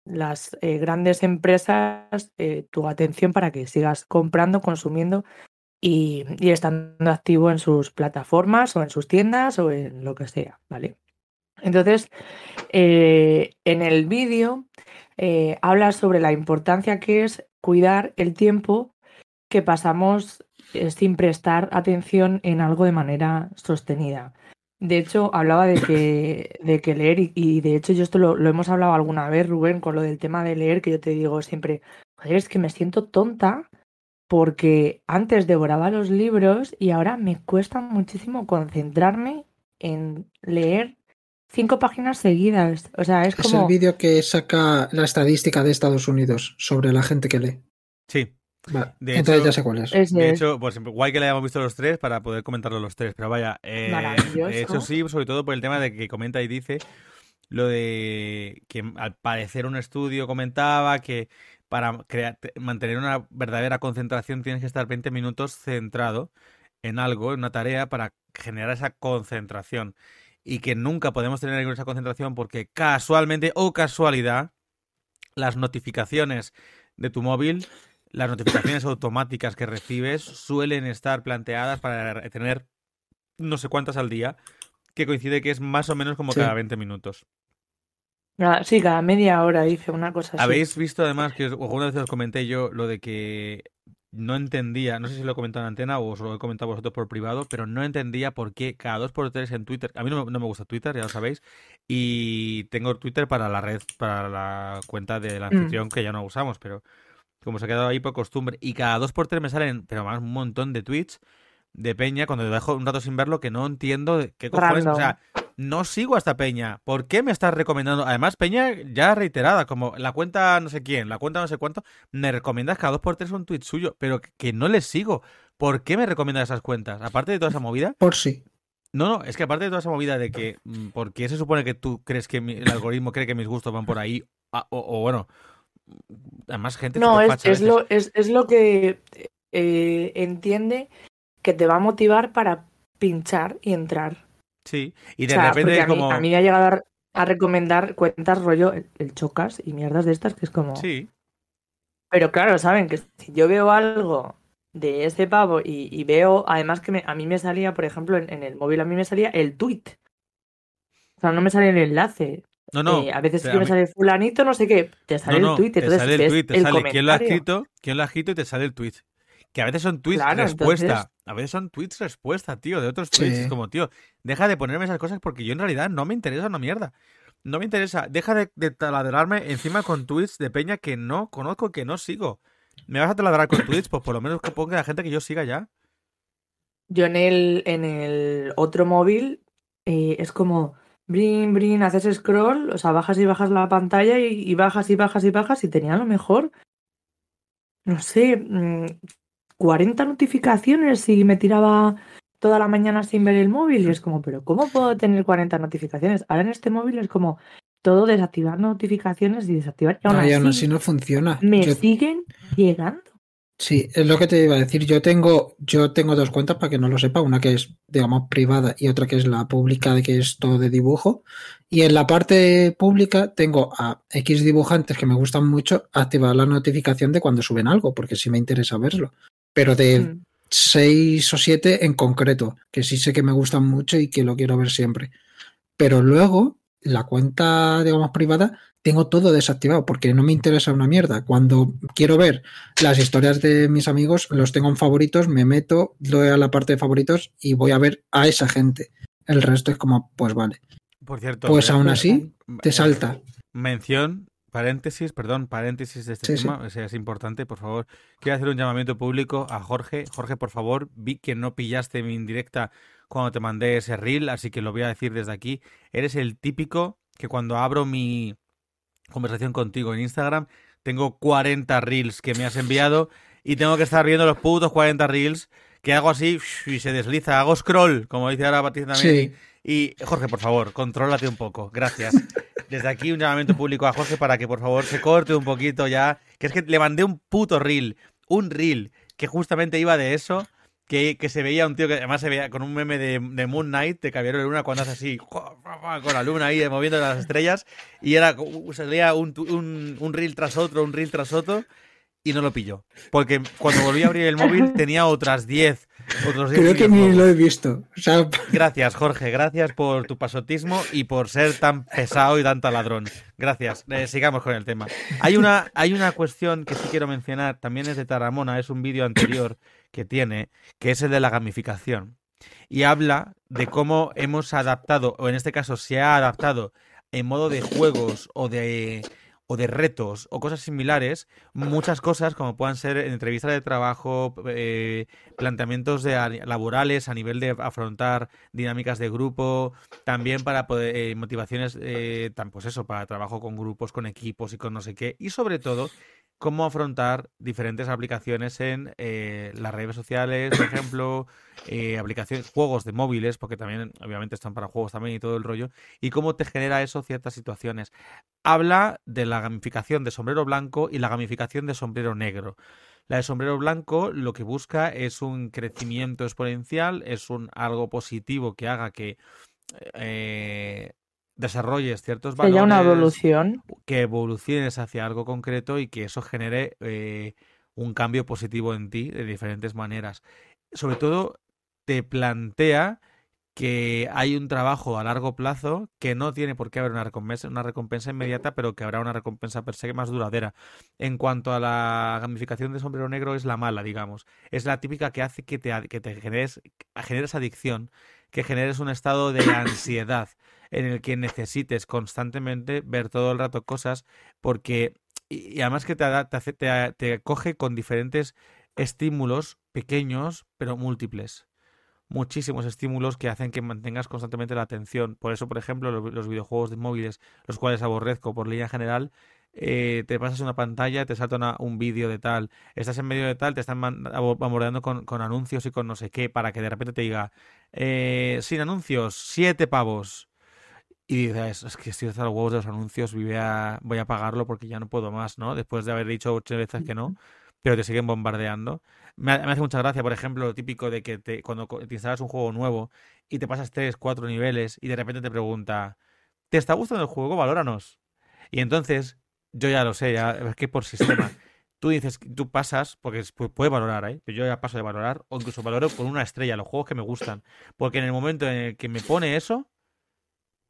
las eh, grandes empresas eh, tu atención para que sigas comprando, consumiendo y, y estando activo en sus plataformas o en sus tiendas o en lo que sea, ¿vale? Entonces, en el vídeo habla sobre la importancia que es cuidar el tiempo que pasamos sin prestar atención en algo de manera sostenida. De hecho, hablaba de que, *coughs* de que leer, y, y de hecho yo esto lo, lo hemos hablado alguna vez, Rubén, con lo del tema de leer, que yo te digo siempre, joder, es que me siento tonta porque antes devoraba los libros y ahora me cuesta muchísimo concentrarme en leer cinco páginas seguidas. O sea, es Es como... el vídeo que saca la estadística de Estados Unidos sobre la gente que lee. Sí. Vale, De entonces hecho- ya sé cuál es. Ese De es. hecho, pues guay que le hayamos visto los tres para poder comentarlo los tres, pero vaya, eh, de hecho sí, sobre todo por el tema de que comenta y dice lo de que al parecer un estudio comentaba que para crear- mantener una verdadera concentración tienes que estar 20 minutos centrado en algo, en una tarea, para generar esa concentración. Y que nunca podemos tener esa concentración porque casualmente o casualidad, las notificaciones de tu móvil, las notificaciones automáticas que recibes suelen estar planteadas para tener no sé cuántas al día, que coincide que es más o menos como Sí. cada 20 minutos. Sí, cada media hora dice una cosa así. ¿Habéis visto además que os- alguna vez os comenté yo lo de que no entendía, no sé si lo he comentado en antena o os lo he comentado vosotros por privado, pero no entendía por qué cada dos por tres en Twitter, a mí no, me- no me gusta Twitter, ya lo sabéis, y tengo Twitter para la red, para la cuenta del anfitrión que ya no usamos, pero como se ha quedado ahí por costumbre, y cada dos por tres me salen, pero más un montón de tweets de Peña cuando dejo un rato sin verlo que no entiendo qué cojones, o sea, no sigo a esta Peña. ¿Por qué me estás recomendando? Además, Peña ya reiterada, como la cuenta no sé quién, la cuenta no sé cuánto, me recomiendas cada dos por tres un tweet suyo, pero que, no les sigo. ¿Por qué me recomiendas esas cuentas? Aparte de toda esa movida. Por sí. No, no, es que aparte de toda esa movida de que, mm, ¿por qué se supone que tú crees que mi- el algoritmo cree que mis gustos van por ahí? Ah, o, o bueno, además gente No, es, es, lo, es, es lo que eh, entiende que te va a motivar para pinchar y entrar. Sí, y O de sea, repente a, mí, como... a mí me ha llegado a, re- a recomendar cuentas rollo el, el chocas y mierdas de estas que es como... Sí, Pero claro, saben que si yo veo algo de ese pavo y, y veo, además que me- a mí me salía, por ejemplo, en, en el móvil a mí me salía el tweet. O sea, no me sale el enlace. No, no. Eh, a veces te- sí que a me mí- sale fulanito, no sé qué, te sale no, no, el tweet. te Entonces sale el tweet, te sale quién lo ha escrito, quién lo ha escrito y te sale el tweet. Que a veces son tweets Claro, respuesta. entonces- A veces son tweets respuesta, tío, de otros tweets. Sí. Es como, tío, deja de ponerme esas cosas porque yo en realidad no me interesa una mierda. No me interesa. Deja de, de taladrarme encima con tweets de peña que no conozco, que no sigo. ¿Me vas a taladrar con tweets? Pues por lo menos que ponga la gente que yo siga ya. Yo en el, en el otro móvil eh, es como brin, brin, haces scroll, o sea, bajas y bajas la pantalla y, y bajas y bajas y bajas y tenía a lo mejor, no sé, mm, 40 notificaciones y me tiraba toda la mañana sin ver el móvil y es como, pero ¿cómo puedo tener 40 notificaciones? Ahora en este móvil es como todo desactivar notificaciones y desactivar y aún No, y aún así así no funciona. me Yo- siguen llegando. Sí, es lo que te iba a decir. Yo tengo, yo tengo dos cuentas para que no lo sepa, una que es, digamos, privada y otra que es la pública, de que es todo de dibujo. Y en la parte pública tengo a X dibujantes que me gustan mucho activar la notificación de cuando suben algo, porque sí me interesa verlo. Pero de Mm. seis o siete en concreto, que sí sé que me gustan mucho y que lo quiero ver siempre. Pero luego, la cuenta, digamos, privada, tengo todo desactivado porque no me interesa una mierda. Cuando quiero ver las historias de mis amigos, los tengo en favoritos, me meto, doy a la parte de favoritos y voy a ver a esa gente. El resto es como, pues vale. Por cierto. Pues aún así, te salta. Mención, paréntesis, perdón, paréntesis de este Sí, tema, o sea, es importante, por favor. Quiero hacer un llamamiento público a Jorge. Jorge, por favor, vi que no pillaste mi indirecta cuando te mandé ese reel, así que lo voy a decir desde aquí. Eres el típico que cuando abro mi conversación contigo en Instagram, tengo 40 reels que me has enviado y tengo que estar viendo los putos 40 reels que hago así y se desliza, hago scroll, como dice ahora Patricia también. Sí. Y Jorge, por favor, contrólate un poco. Gracias. Desde aquí un llamamiento público a Jorge para que por favor se corte un poquito ya. Que es que le mandé un puto reel, un reel que justamente iba de eso, que, que se veía un tío que además se veía con un meme de, de Moon Knight, de Caballero de Luna, cuando hace así, con la luna ahí moviendo las estrellas, y era salía un, un, un reel tras otro, un reel tras otro, y no lo pilló. Porque cuando volví a abrir el móvil tenía otras 10. Otros 10 Creo que ni lo he visto. O sea, Gracias, Jorge. Gracias por tu pasotismo y por ser tan pesado y tan taladrón. Gracias. Eh, sigamos con el tema. Hay una, hay una cuestión que sí quiero mencionar. También es de Taramona. Es un vídeo anterior que tiene, que es el de la gamificación. Y habla de cómo hemos adaptado, o en este caso se ha adaptado en modo de juegos o de o de retos o cosas similares, muchas cosas como puedan ser entrevistas de trabajo, eh, planteamientos de, laborales a nivel de afrontar dinámicas de grupo, también para poder, eh, motivaciones, eh, pues eso, para trabajo con grupos, con equipos y con no sé qué, y sobre todo cómo afrontar diferentes aplicaciones en eh, las redes sociales, por ejemplo, eh, aplicaciones, juegos de móviles, porque también obviamente están para juegos también y todo el rollo, y cómo te genera eso ciertas situaciones. Habla de la gamificación de sombrero blanco y la gamificación de sombrero negro. La de sombrero blanco lo que busca es un crecimiento exponencial, es un algo positivo que haga que eh, desarrolles ciertos valores. una evolución. Que evoluciones hacia algo concreto y que eso genere eh, un cambio positivo en ti de diferentes maneras. Sobre todo, te plantea que hay un trabajo a largo plazo que no tiene por qué haber una recompensa, una recompensa inmediata, pero que habrá una recompensa per se más duradera. En cuanto a la gamificación de sombrero negro, es la mala, digamos. Es la típica que hace que te, que te generes, generes adicción, que generes un estado de ansiedad en el que necesites constantemente ver todo el rato cosas porque y, además que te, te, te, te coge con diferentes estímulos pequeños pero múltiples muchísimos estímulos que hacen que mantengas constantemente la atención. Por eso, por ejemplo, los, videojuegos de móviles, los cuales aborrezco por línea general, eh, te pasas una pantalla, te salta un vídeo de tal, estás en medio de tal, te están bombardeando con, anuncios y con no sé qué, para que de repente te diga, eh, sin anuncios, siete pavos. Y dices, es que estoy hasta los huevos de los anuncios, voy a, voy a pagarlo porque ya no puedo más, ¿no? Después de haber dicho ocho veces que no, pero te siguen bombardeando. Me, hace mucha gracia, por ejemplo, lo típico de que te, cuando te instalas un juego nuevo y te pasas tres, cuatro niveles y de repente te pregunta, ¿te está gustando el juego? Valóranos. Y entonces, yo ya lo sé, ya, es que por sistema. *coughs* Tú dices, tú pasas, porque puede valorar, ¿eh? Yo ya paso de valorar, o incluso valoro con una estrella los juegos que me gustan. Porque en el momento en el que me pone eso,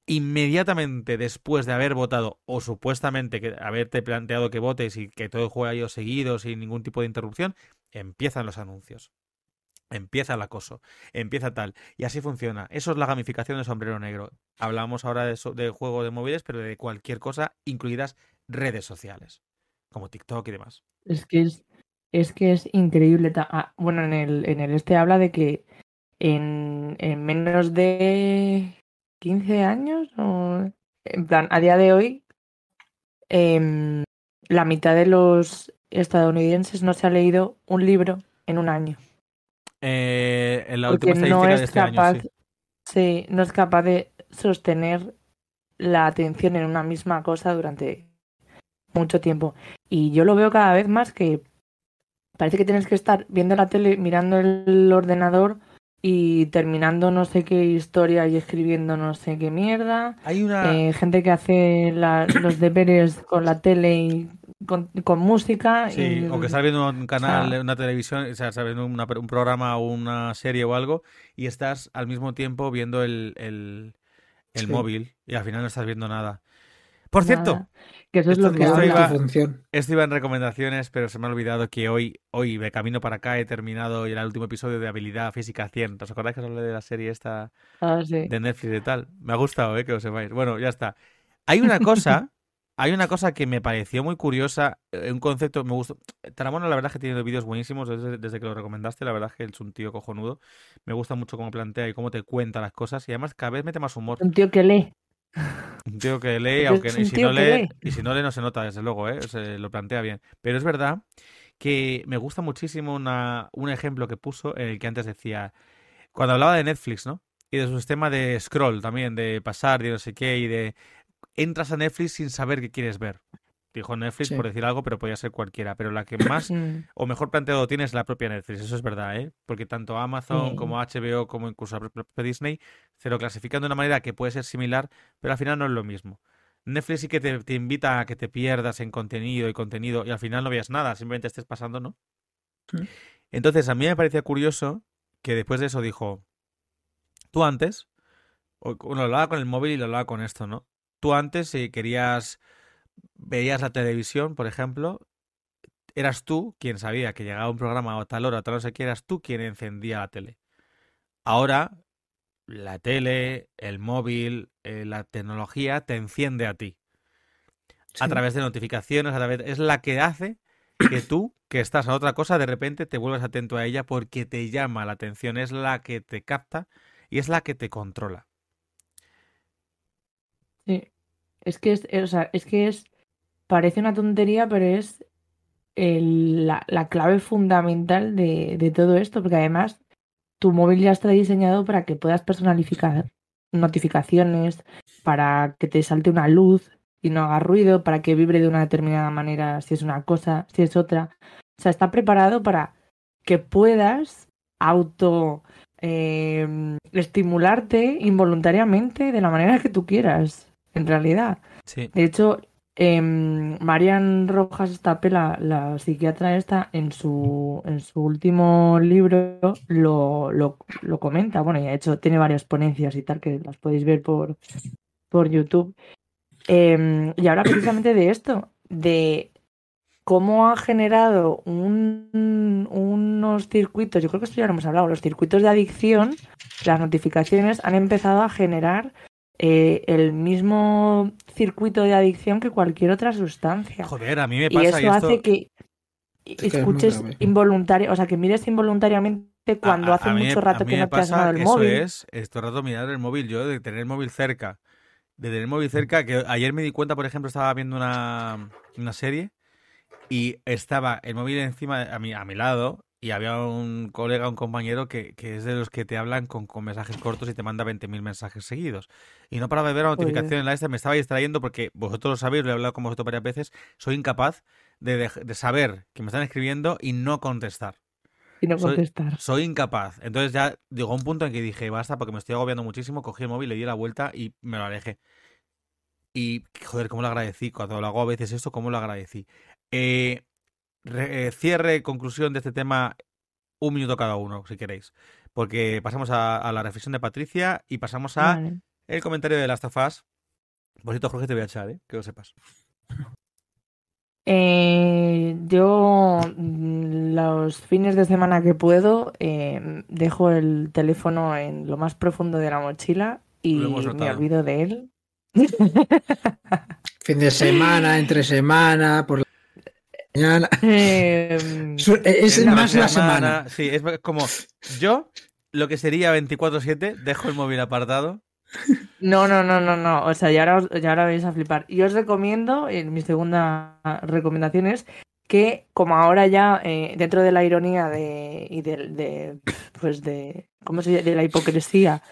inmediatamente después de haber votado o supuestamente que haberte planteado que votes y que todo haya ido seguido sin ningún tipo de interrupción, empiezan los anuncios. Empieza el acoso, empieza tal. Y así funciona. Eso es la gamificación de sombrero negro. Hablamos ahora de, de juego de móviles, pero de cualquier cosa, incluidas redes sociales, como TikTok y demás. Es que es, es, que es increíble. Ah, bueno, en el, en el este habla de que en, en menos de 15 años, o en plan, a día de hoy, em, la mitad de los estadounidenses no se ha leído un libro en un año. Eh, en la última no es este capaz, sí. no es capaz de sostener la atención en una misma cosa durante mucho tiempo. Y yo lo veo cada vez más que parece que tienes que estar viendo la tele, mirando el ordenador y terminando no sé qué historia y escribiendo no sé qué mierda. Hay una... Eh, gente que hace los deberes con la tele y con, música. Sí, o que está viendo un canal, una televisión, o sea, está viendo un programa o una serie o algo y estás al mismo tiempo viendo el, el, móvil y al final no estás viendo nada. Por cierto, que eso es lo que hace la función. Esto iba en recomendaciones, pero se me ha olvidado que hoy, hoy de camino para acá, he terminado el último episodio de Habilidad Física 100. ¿Os acordáis que os hablé de la serie esta ah, sí. de Netflix y tal? Me ha gustado, ¿eh? Que os sepáis. Bueno, ya está. Hay una cosa, *laughs* hay una cosa que me pareció muy curiosa, eh, un concepto, me gustó. Taramona, la verdad es que tiene vídeos buenísimos desde, desde, que lo recomendaste, la verdad es que es un tío cojonudo. Me gusta mucho cómo plantea y cómo te cuenta las cosas y además cada vez mete más humor. Un tío que lee. Un tío que lee, aunque y si, no lee, y si no lee no se nota, desde luego, ¿eh? se lo plantea bien. Pero es verdad que me gusta muchísimo una, un ejemplo que puso en el que antes decía, cuando hablaba de Netflix, ¿no? Y de su sistema de scroll también, de pasar, de no sé qué, y de entras a Netflix sin saber qué quieres ver. Dijo Netflix por decir algo, pero podía ser cualquiera. Pero la que *clears throat* más mm. o mejor planteado tiene es la propia Netflix, eso es verdad, ¿eh? Porque tanto Amazon como HBO, como incluso la propia Disney, se lo clasifican de una manera que puede ser similar, pero al final no es lo mismo. Netflix sí que te, invita a que te pierdas en contenido y contenido y al final no veas nada, simplemente estés pasando, ¿no? Entonces, a mí me parecía curioso que después de eso dijo, tú antes, o, lo hablaba con el móvil y lo hablaba con esto, ¿no? Tú antes, si querías veías la televisión, por ejemplo, eras tú quien sabía que llegaba un programa a tal hora, a tal no sé qué, eras tú quien encendía la tele. Ahora, la tele, el móvil, eh, la tecnología te enciende a ti. a través de notificaciones, a través es la que hace que tú, que estás a otra cosa, de repente te vuelvas atento a ella porque te llama la atención, es la que te capta y es la que te controla. Sí. Es que es, o sea, es que es, parece una tontería, pero es el- la, la clave fundamental de, de todo esto, porque además tu móvil ya está diseñado para que puedas personalizar notificaciones, para que te salte una luz y no haga ruido, para que vibre de una determinada manera si es una cosa, si es otra. O sea, está preparado para que puedas auto eh, estimularte involuntariamente de la manera que tú quieras, en realidad. Sí. De hecho, em, Marian Rojas Estapela, la psiquiatra esta, en su, en su último libro lo, lo, lo comenta. Bueno, y de hecho tiene varias ponencias y tal que las podéis ver por, por YouTube. Em, y ahora precisamente de esto, de cómo ha generado un- unos circuitos, yo creo que esto ya lo hemos hablado, los circuitos de adicción, las notificaciones han empezado a generar eh, el mismo circuito de adicción que cualquier otra sustancia. Joder, a mí me y pasa eso y esto... hace que que es muy escuches involuntario, o sea, que mires involuntariamente cuando A- hace a mí- mucho a rato mí que me no te has el que eso móvil. es, esto rato mirar el móvil, yo de tener el móvil cerca, de tener el móvil cerca, que ayer me di cuenta, por ejemplo, estaba viendo una, una serie y estaba el móvil encima, a mi, a mi lado, y había un colega, un compañero que, que es de los que te hablan con, con mensajes cortos y te manda 20.000 mensajes seguidos. Y no paraba de ver la notificación en la esta, me estaba distrayendo porque vosotros lo sabéis, lo he hablado con vosotros varias veces, soy incapaz de, de saber que me están escribiendo y no contestar. Y no soy- contestar. Soy incapaz. Entonces ya llegó un punto en que dije, basta, porque me estoy agobiando muchísimo, cogí el móvil, le di la vuelta y me lo alejé. Y, joder, cómo lo agradecí. Cuando lo hago a veces esto, cómo lo agradecí. Eh, re- eh, cierre, conclusión de este tema, un minuto cada uno, si queréis. Porque pasamos a, a la reflexión de Patricia y pasamos a Vale. el comentario de las tafas. Por cierto, Jorge, te voy a echar, ¿eh? Que lo sepas. Eh, yo mm, los fines de semana que puedo eh, dejo el teléfono en lo más profundo de la mochila y me olvido de él. Fin de semana, entre semana, por la mañana. Eh, Su- Es más la semana. Sí, es como yo, lo que sería 24-7, dejo el móvil apartado. No, no, no, no, no. O sea, ya ahora, os- ya ahora vais a flipar. Y os recomiendo, en mi segunda recomendación es que, como ahora ya, eh, dentro de la ironía de, y del- de, pues de, ¿cómo se llama? De la hipocresía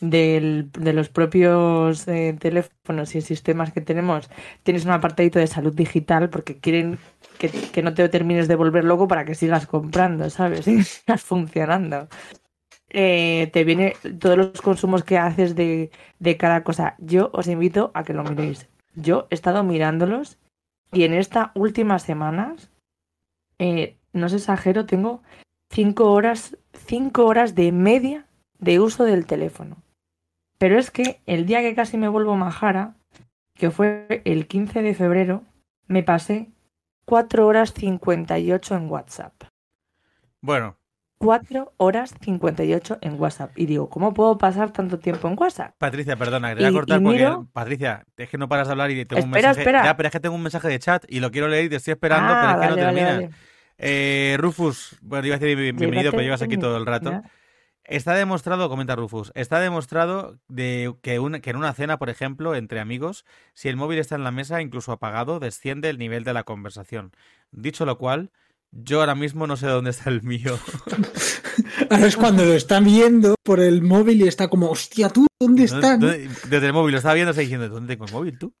del- de los propios eh, teléfonos y sistemas que tenemos, tienes un apartadito de salud digital porque quieren que, que no te termines de volver loco para que sigas comprando, ¿sabes? Y *laughs* sigas funcionando. Eh, te viene todos los consumos que haces de, de cada cosa. Yo os invito a que lo miréis. Yo he estado mirándolos y en estas últimas semanas, eh, no os exagero, tengo cinco horas, cinco horas de media de uso del teléfono. Pero es que el día que casi me vuelvo majara, que fue el 15 de febrero, me pasé 4 horas 58 en WhatsApp. Bueno, 4 horas 58 en WhatsApp. Y digo, ¿cómo puedo pasar tanto tiempo en WhatsApp? Patricia, perdona, que te voy a cortar porque, miro- Patricia, es que no paras de hablar y tengo un mensaje. espera. Ya, pero es que tengo un mensaje de chat y lo quiero leer y te estoy esperando, Ah, pero es que vale, no terminas. vale. Eh, Rufus, bueno, iba a decir bien- bienvenido, Llévate pero llevas aquí todo el rato. ya. Está demostrado, comenta Rufus, está demostrado de que, en una cena, por ejemplo, entre amigos, si el móvil está en la mesa, incluso apagado, desciende el nivel de la conversación. Dicho lo cual, yo ahora mismo no sé dónde está el mío. *laughs* Ahora es cuando lo están viendo por el móvil y está como, hostia, ¿tú dónde están? ¿Dónde- Desde el móvil, lo estaba viendo, está diciendo, ¿dónde tengo el móvil tú?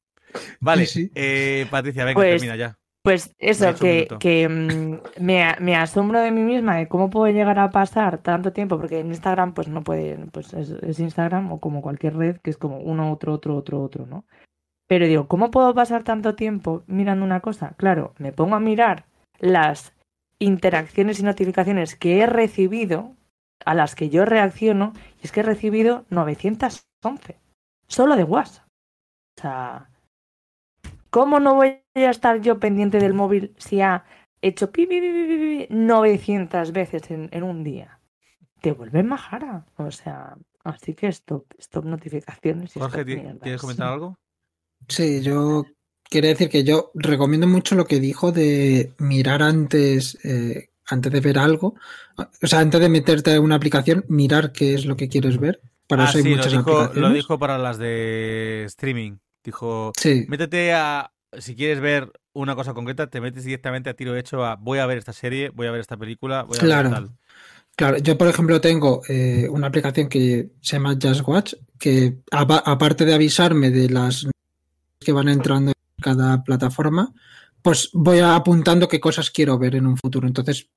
Vale, Sí, sí. eh, Patricia, venga, Pues, termina ya. Pues eso, que, que mm, me asombro de mí misma de cómo puedo llegar a pasar tanto tiempo, porque en Instagram pues no puede, pues es, es Instagram o como cualquier red que es como uno, otro, otro, otro, otro, ¿no? Pero digo, ¿cómo puedo pasar tanto tiempo mirando una cosa? Claro, me pongo a mirar las interacciones y notificaciones que he recibido, a las que yo reacciono, y es que he recibido 911, solo de WhatsApp. O sea, ¿Cómo no voy a estar yo pendiente del móvil si ha hecho pi, pi, pi, pi, pi, pi 900 veces en, en un día? Te vuelve majara. O sea, así que stop, stop notificaciones. y Jorge, stop ¿ti- mierdas. ¿quieres comentar algo? Sí, yo quiere decir que yo recomiendo mucho lo que dijo de mirar antes, eh, antes de ver algo. O sea, antes de meterte en una aplicación, mirar qué es lo que quieres ver. Para Ah, eso hay sí, lo muchas dijo, aplicaciones. lo dijo para las de streaming. Dijo, Sí, métete a... Si quieres ver una cosa concreta, te metes directamente a tiro hecho a voy a ver esta serie, voy a ver esta película, voy a Claro. ver tal. claro. Yo, por ejemplo, tengo eh, una aplicación que se llama Just Watch, que apa- aparte de avisarme de las que van entrando en cada plataforma, pues voy apuntando qué cosas quiero ver en un futuro. Entonces,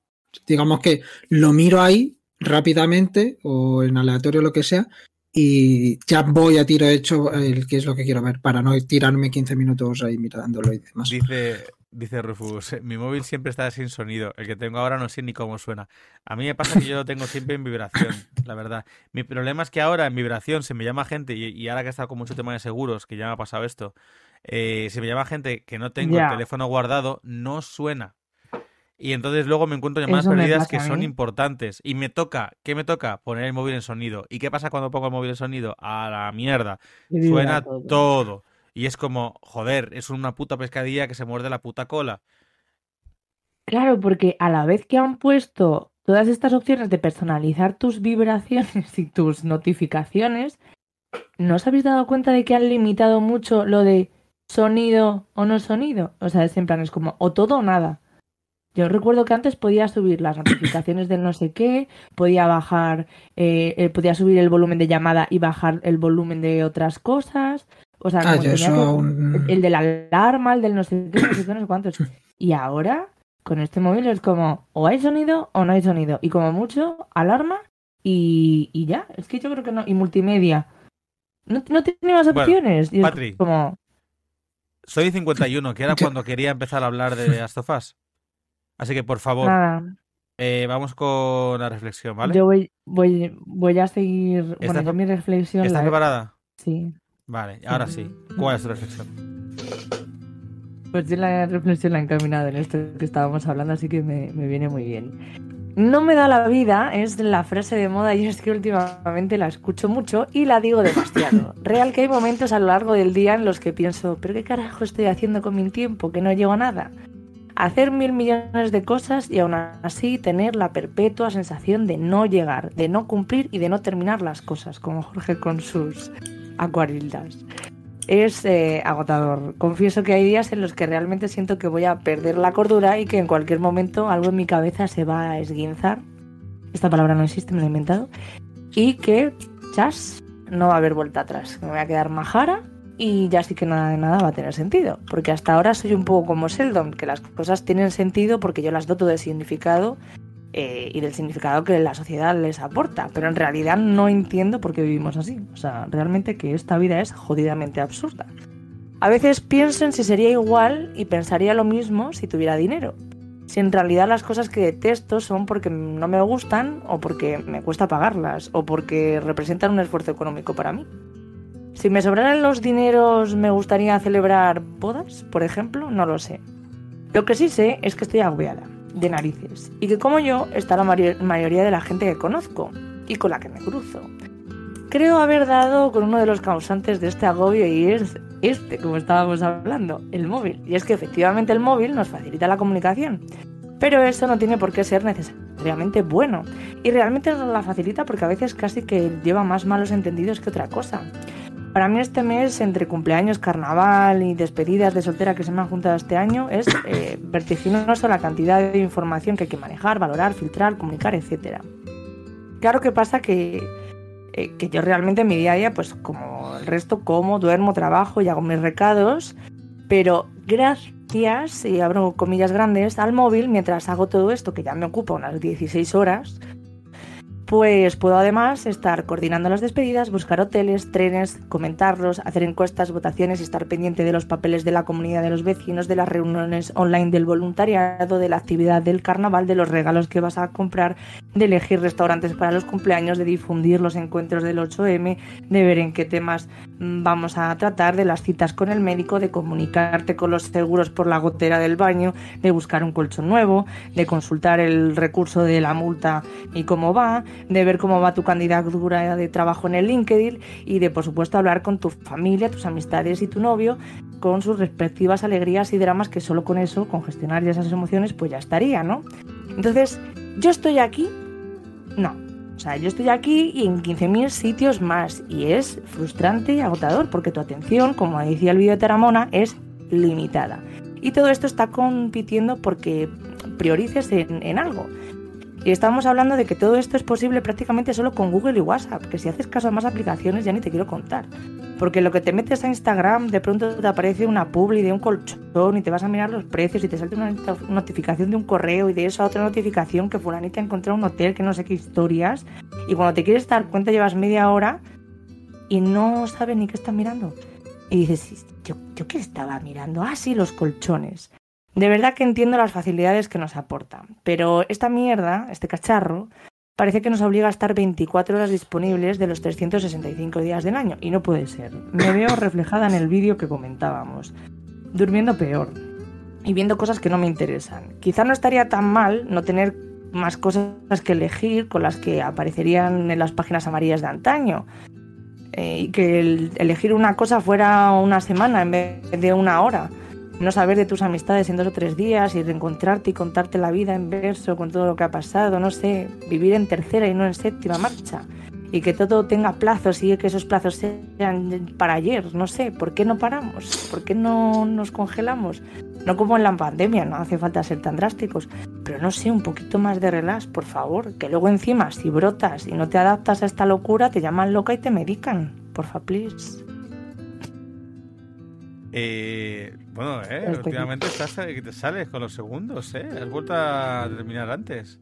digamos que lo miro ahí rápidamente o en aleatorio lo que sea y ya voy a tiro hecho el qué es lo que quiero ver para no tirarme 15 minutos ahí mirándolo y demás. Dice, dice Rufus, mi móvil siempre está sin sonido. El que tengo ahora no sé ni cómo suena. A mí me pasa que yo lo tengo siempre en vibración, la verdad. Mi problema es que ahora en vibración se me llama gente, y, y ahora que he estado con mucho tema de seguros, que ya me ha pasado esto, eh, se me llama gente que no tengo el teléfono guardado, no suena. Y entonces luego me encuentro llamadas perdidas que son importantes. Y me toca, ¿qué me toca? Poner el móvil en sonido. ¿Y qué pasa cuando pongo el móvil en sonido? A la mierda. Y Suena todo. todo. Y es como, joder, es una puta pescadilla que se muerde la puta cola. Claro, porque a la vez que han puesto todas estas opciones de personalizar tus vibraciones *laughs* y tus notificaciones, ¿no os habéis dado cuenta de que han limitado mucho lo de sonido o no sonido? O sea, es en plan, es como o todo o nada. Yo recuerdo que antes podía subir las notificaciones del no sé qué, podía bajar, eh, eh, podía subir el volumen de llamada y bajar el volumen de otras cosas. O sea, Ah, tenía eso que- aún- el de la alarma, el del no sé qué, no sé qué, no sé cuántos. Y ahora, con este móvil es como, o hay sonido o no hay sonido. Y como mucho, alarma y, y ya. Es que yo creo que no. Y multimedia. No, no tiene más Bueno, opciones. Patri. como, Soy 51, que era *laughs* cuando quería empezar a hablar de Last of Us. Así que, por favor, eh, vamos con la reflexión, ¿vale? Yo voy, voy, voy a seguir. Bueno, ¿Estás yo mi reflexión. ¿Estás la- preparada? Sí. Vale, ahora sí. ¿Cuál es tu reflexión? Pues yo la reflexión la he encaminado en esto que estábamos hablando, así que me, me viene muy bien. No me da la vida es la frase de moda y es que últimamente la escucho mucho y la digo demasiado. *coughs* Real que hay momentos a lo largo del día en los que pienso, pero qué carajo estoy haciendo con mi tiempo, que no llego a nada. Hacer mil millones de cosas y aún así tener la perpetua sensación de no llegar, de no cumplir y de no terminar las cosas, como Jorge con sus acuarelas es eh, agotador. Confieso que hay días en los que realmente siento que voy a perder la cordura y que en cualquier momento algo en mi cabeza se va a esguinzar. Esta palabra no existe, me la he inventado. Y que, chas, no va a haber vuelta atrás. Me voy a quedar majara y ya sí que nada de nada va a tener sentido. Porque hasta ahora soy un poco como Sheldon, que las cosas tienen sentido porque yo las doto de significado eh, y del significado que la sociedad les aporta. Pero en realidad no entiendo por qué vivimos así. O sea, realmente que esta vida es jodidamente absurda. A veces pienso en si sería igual y pensaría lo mismo si tuviera dinero. Si en realidad las cosas que detesto son porque no me gustan o porque me cuesta pagarlas o porque representan un esfuerzo económico para mí. Si me sobraran los dineros, ¿me gustaría celebrar bodas, por ejemplo? No lo sé. Lo que sí sé es que estoy agobiada, de narices, y que como yo está la mayoría de la gente que conozco y con la que me cruzo. Creo haber dado con uno de los causantes de este agobio y es este, como estábamos hablando, el móvil. Y es que efectivamente el móvil nos facilita la comunicación, pero eso no tiene por qué ser necesariamente bueno. Y realmente nos la facilita porque a veces casi que lleva más malos entendidos que otra cosa. Para mí este mes, entre cumpleaños, carnaval y despedidas de soltera que se me han juntado este año, es eh, vertiginoso la cantidad de información que hay que manejar, valorar, filtrar, comunicar, etc. Claro que pasa que, eh, que yo realmente en mi día a día, pues como el resto, como, duermo, trabajo y hago mis recados, pero gracias, y abro comillas grandes, al móvil, mientras hago todo esto, que ya me ocupa unas 16 horas, pues puedo además estar coordinando las despedidas, buscar hoteles, trenes, comentarlos, hacer encuestas, votaciones estar pendiente de los papeles de la comunidad de los vecinos, de las reuniones online del voluntariado, de la actividad del carnaval, de los regalos que vas a comprar, de elegir restaurantes para los cumpleaños, de difundir los encuentros del 8M, de ver en qué temas mm, vamos a tratar, de las citas con el médico, de comunicarte con los seguros por la gotera del baño, de buscar un colchón nuevo, de consultar el recurso de la multa y cómo va, de ver cómo va tu candidatura de trabajo en el LinkedIn y de, por supuesto, hablar con tu familia, tus amistades y tu novio con sus respectivas alegrías y dramas que solo con eso, con gestionar ya esas emociones, pues ya estaría, ¿no? Entonces, yo estoy aquí, no. O sea, yo estoy aquí y en 15.000 sitios más y es frustrante y agotador porque tu atención, como decía el vídeo de Taramona, es limitada. Y todo esto está compitiendo porque priorices en, algo. Y estamos hablando de que todo esto es posible prácticamente solo con Google y WhatsApp, que si haces caso a más aplicaciones ya ni te quiero contar. Porque lo que te metes a Instagram, de pronto te aparece una publi de un colchón y te vas a mirar los precios y te salta una notificación de un correo y de esa otra notificación que fulanita ha encontrado un hotel que no sé qué historias. Y cuando te quieres dar cuenta llevas media hora y no sabes ni qué estás mirando. Y dices, ¿yo, yo qué estaba mirando? Ah, sí, los colchones. De verdad que entiendo las facilidades que nos aportan, pero esta mierda, este cacharro, parece que nos obliga a estar 24 horas disponibles de los 365 días del año, y no puede ser. Me veo reflejada en el vídeo que comentábamos, durmiendo peor y viendo cosas que no me interesan. Quizá no estaría tan mal no tener más cosas que elegir con las que aparecerían en las páginas amarillas de antaño. Eh, y que elegir una cosa fuera una semana en vez de una hora no saber de tus amistades en dos o tres días y reencontrarte y contarte la vida en verso con todo lo que ha pasado, no sé, vivir en tercera y no en séptima marcha y que todo tenga plazos y que esos plazos sean para ayer, no sé, ¿por qué no paramos? ¿Por qué no nos congelamos? No como en la pandemia, no hace falta ser tan drásticos, pero no sé, un poquito más de relax, por favor, que luego encima si brotas y no te adaptas a esta locura, te llaman loca y te medican, porfa, please. Eh, bueno, eh, últimamente estás, eh, te sales con los segundos, ¿eh? Has vuelto a terminar antes.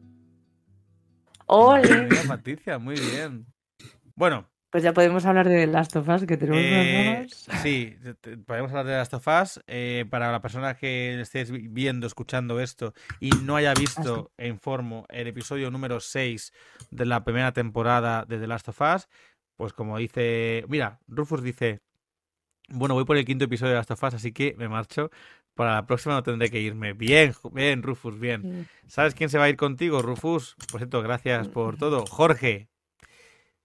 ¡Ole! Patricia, muy bien. Bueno. Pues ya podemos hablar de Last of Us, que tenemos eh, Sí, podemos hablar de Last of Us. Eh, para la persona que estés viendo, escuchando esto y no haya visto, e informo, el episodio número 6 de la primera temporada de The Last of Us, pues como dice... Mira, Rufus dice... Bueno, voy por el quinto episodio de Last of Us, así que me marcho. Para la próxima no tendré que irme. Bien, bien, Rufus, bien. Mm. ¿Sabes quién se va a ir contigo, Rufus? Por cierto, gracias por todo. Jorge.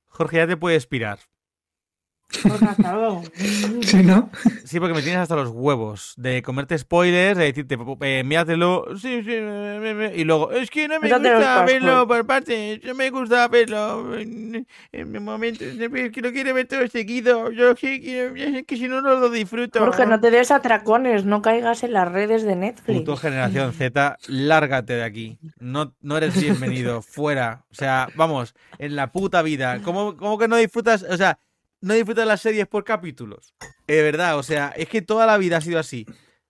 Jorge, ya te puedes *laughs* Sí, ¿no? Sí, porque me tienes hasta los huevos de comerte spoilers, de decirte, eh, míratelo, sí, sí, y luego, es que no me gusta verlo por partes, no me gusta verlo en, en momento, es que lo quiero ver todo seguido, yo sí, que, que si no, no lo disfruto. Jorge, no te des atracones, no caigas en las redes de Netflix. Puto generación Z, lárgate de aquí, no, no eres bienvenido, *laughs* fuera, o sea, vamos, en la puta vida, ¿cómo, cómo que no disfrutas? O sea, no disfrutas las series por capítulos. De verdad, o sea, es que toda la vida ha sido así.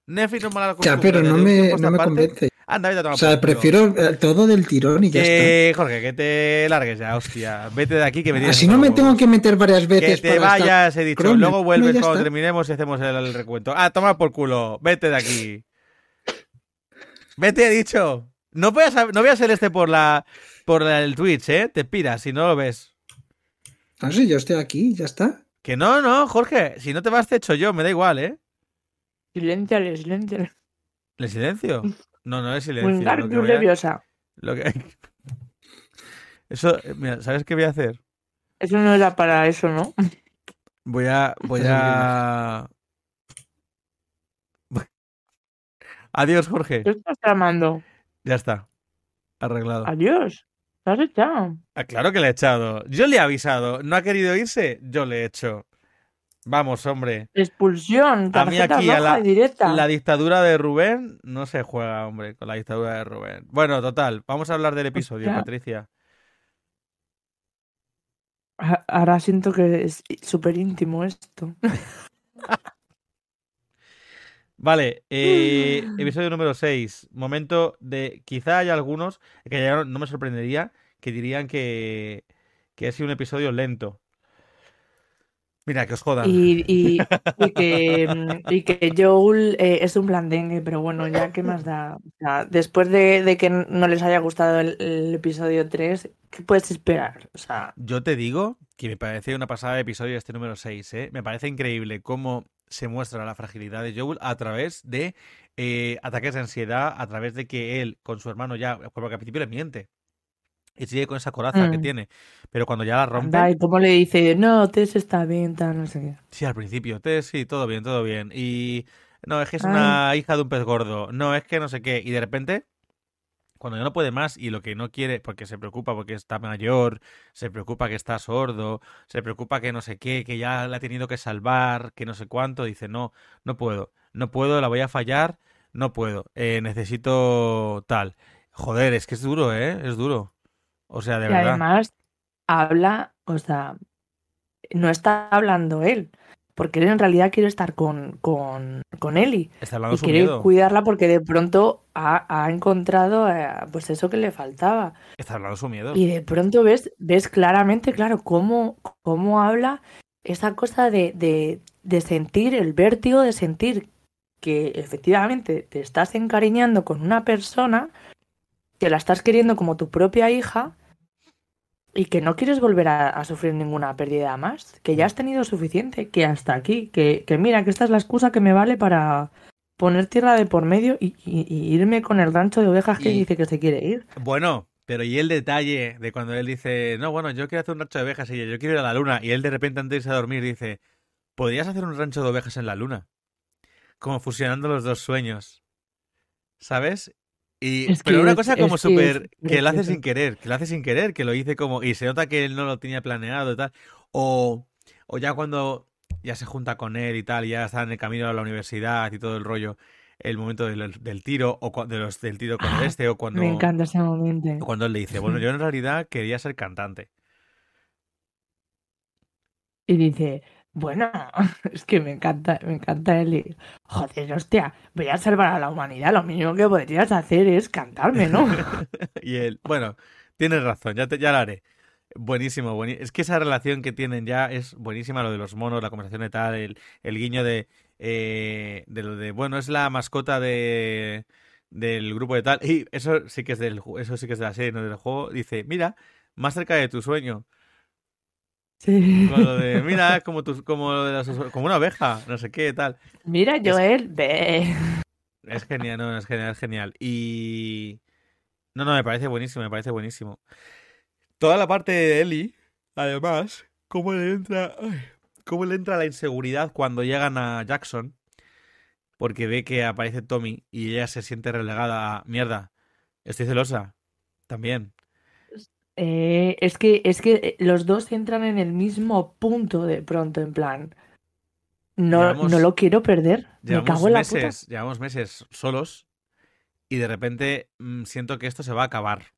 Netflix no me la Ya, pero no me, no me convence. Anda, vete a tomar O sea, prefiero eh, todo del tirón y ya eh, está. Jorge, que te largues ya, hostia. Vete de aquí que me tienes. Así no me tengo que meter varias veces. Que te vayas, he dicho. Luego vuelves cuando terminemos y hacemos el, recuento. Ah, toma por culo. Vete de aquí. Vete, he dicho. No voy a, no voy a ser este por la por el Twitch, ¿eh? Te piras si no lo ves. Ah, sí, yo estoy aquí, ya está. Que no, no, Jorge, si no te vas te echo yo, me da igual, ¿eh? Silenciale, silenciale. ¿Le silencio? No, no es silencio. Lo que nerviosa. Lo que... *laughs* Eso, mira, ¿sabes qué voy a hacer? Eso no era para eso, ¿no? Voy a, voy a... *laughs* Adiós, Jorge. ¿Qué estás tramando? Ya está. Arreglado. Adiós has echado? Ah, claro que le he echado. Yo le he avisado. ¿No ha querido irse? Yo le he hecho. Vamos, hombre. Expulsión. A mí aquí a la, directa. la dictadura de Rubén no se juega, hombre, con la dictadura de Rubén. Bueno, total. Vamos a hablar del episodio, Patricia. Ahora siento que es súper íntimo esto. *laughs* Vale, eh, episodio número 6. Momento de. Quizá haya algunos que ya no, me sorprendería que dirían que, que ha sido un episodio lento. Mira, que os jodan. Y, y, *laughs* que, y que, Joel eh, es un blandengue, pero bueno, ya qué más da. después de, que no les haya gustado el, episodio 3, ¿qué puedes esperar? O sea... Yo te digo que me parece una pasada de episodio este número 6, ¿eh? Me parece increíble cómo se muestra la fragilidad de Joel a través de eh, ataques de ansiedad, a través de que él con su hermano ya, porque al principio le miente. Y sigue con esa coraza que Mm. tiene. Pero cuando ya la rompe. Anda, y cómo le dice, no, Tess está bien, tal, no sé qué. Sí, al principio. Te, sí, todo bien, todo bien. Y. No, es que es una hija de un pez gordo. No, es que no sé qué. Y de repente. Cuando ya no puede más y lo que no quiere, porque se preocupa porque está mayor, se preocupa que está sordo, se preocupa que no sé qué, que ya la ha tenido que salvar, que no sé cuánto, dice, no, no puedo, no puedo, la voy a fallar, no puedo, eh, necesito tal. Joder, es que es duro, ¿eh? Es duro. O sea, de Y verdad. además habla, o sea, no está hablando él, porque él en realidad quiere estar con, con, con Ellie Está hablando y quiere miedo. cuidarla porque de pronto ha, ha encontrado eh, pues eso que le faltaba. Está hablando su miedo. Y de pronto ves, ves claramente, claro, cómo, cómo habla esa cosa de, de, de sentir el vértigo, de sentir que efectivamente te estás encariñando con una persona, que la estás queriendo como tu propia hija y que no quieres volver a, a sufrir ninguna pérdida más, que ya has tenido suficiente, que hasta aquí, que, que mira, que esta es la excusa que me vale para poner tierra de por medio y, y- y irme con el rancho de ovejas que Y- dice que se quiere ir. Bueno, pero y el detalle de cuando él dice, no, bueno, yo quiero hacer un rancho de ovejas y yo quiero ir a la luna, y él de repente antes de irse a dormir dice, ¿podrías hacer un rancho de ovejas en la luna? Como fusionando los dos sueños. ¿Sabes? Y, Es pero que una cosa como es que es súper, que lo hace sin querer, que lo hace sin querer, que lo hice como, y se nota que él no lo tenía planeado y tal. O, o ya cuando ya se junta con él y tal, y ya está en el camino a la universidad y todo el rollo, el momento del, del tiro, o de los, del tiro con Ah, este, o cuando... Me encanta ese momento. Cuando él le dice, bueno, yo en realidad quería ser cantante. Y dice, bueno, *laughs* es que me encanta, me encanta. Y, Joder, hostia, voy a salvar a la humanidad. Lo mínimo que podrías hacer es cantarme, ¿no? *laughs* Y él, bueno, tienes razón, ya, te, ya lo haré. Buenísimo. Es que esa relación que tienen ya es buenísima, lo de los monos, la conversación de tal, el, el guiño de, eh, de lo de, bueno, es la mascota de del grupo de tal. Y eso sí que es del eso sí que es de la serie, no del juego. Dice, mira, más cerca de tu sueño. Sí. Con lo de, mira, como tus, como lo de las- como una oveja, no sé qué, tal. Mira, Joel, ve. Es genial, no, es genial, es genial. Y. No, no, me parece buenísimo, me parece buenísimo. Toda la parte de Ellie, además, cómo le entra. ay, cómo le entra la inseguridad cuando llegan a Jackson. Porque ve que aparece Tommy y ella se siente relegada a. Mierda, estoy celosa. También. Eh, es que, es que los dos entran en el mismo punto de pronto, en plan. No, Llevamos- no lo quiero perder. Me Llevamos cago en la puta. meses, llevamos meses solos y de repente mm, siento que esto se va a acabar.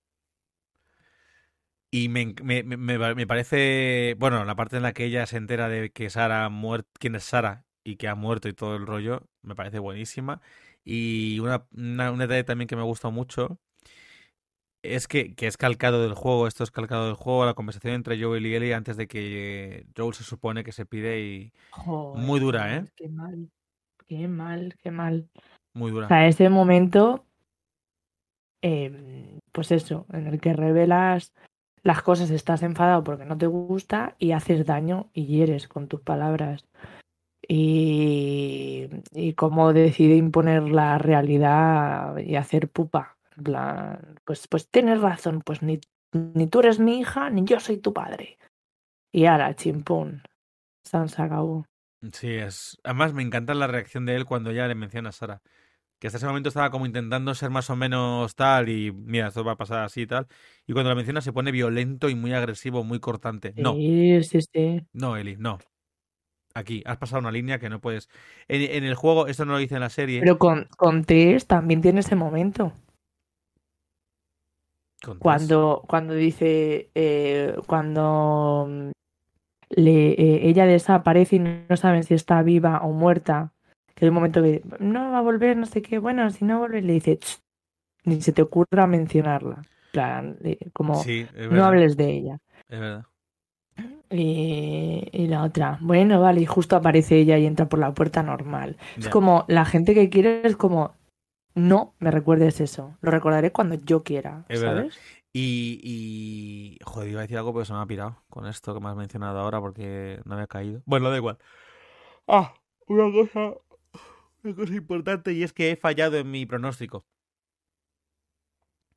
Y me, me, me- me- me parece, bueno, la parte en la que ella se entera de que Sara ha muerto, quién es Sara y que ha muerto y todo el rollo, me parece buenísima. Y una, una- un detalle también que me gusta mucho es que, que es calcado del juego, esto es calcado del juego, la conversación entre Joel y Ellie antes de que Joel se supone que se pide y Muy dura, ¿eh? Qué mal. Qué mal, qué mal. muy O dura. sea, ese momento, eh, pues eso, en el que revelas las cosas, estás enfadado porque no te gusta y haces daño y hieres con tus palabras. Y, y cómo decide imponer la realidad y hacer pupa. Plan, pues, pues tienes razón, pues ni, ni tú eres mi hija, ni yo soy tu padre. Y ahora, chimpún. San se acabó. Sí, es. Además, me encanta la reacción de él cuando ya le menciona a Sara. Que hasta ese momento estaba como intentando ser más o menos tal y mira, esto va a pasar así y tal. Y cuando la menciona se pone violento y muy agresivo, muy cortante. No, Sí, sí, sí. no, Eli, no. Aquí, has pasado una línea que no puedes. En, en el juego, esto no lo dice en la serie. Pero con, con Tess también tiene ese momento. Cuando, cuando dice, eh, cuando mm, le, eh, ella desaparece y no saben si está viva o muerta, que hay un momento que no va a volver, no sé qué, bueno, si no vuelve, le dice, "Ch, ni se te ocurra mencionarla. En plan, eh, como, Sí, no hables de ella. Es verdad. Y, y la otra, bueno, vale, y justo aparece ella y entra por la puerta normal. Es como, la gente que quiere es como, no me recuerdes eso, lo recordaré cuando yo quiera, Es verdad. ¿sabes? Y, y. Joder, iba a decir algo, pero se me ha pirado con esto que me has mencionado ahora porque no había caído. Bueno, da igual. Ah, una cosa. Una cosa importante y es que he fallado en mi pronóstico.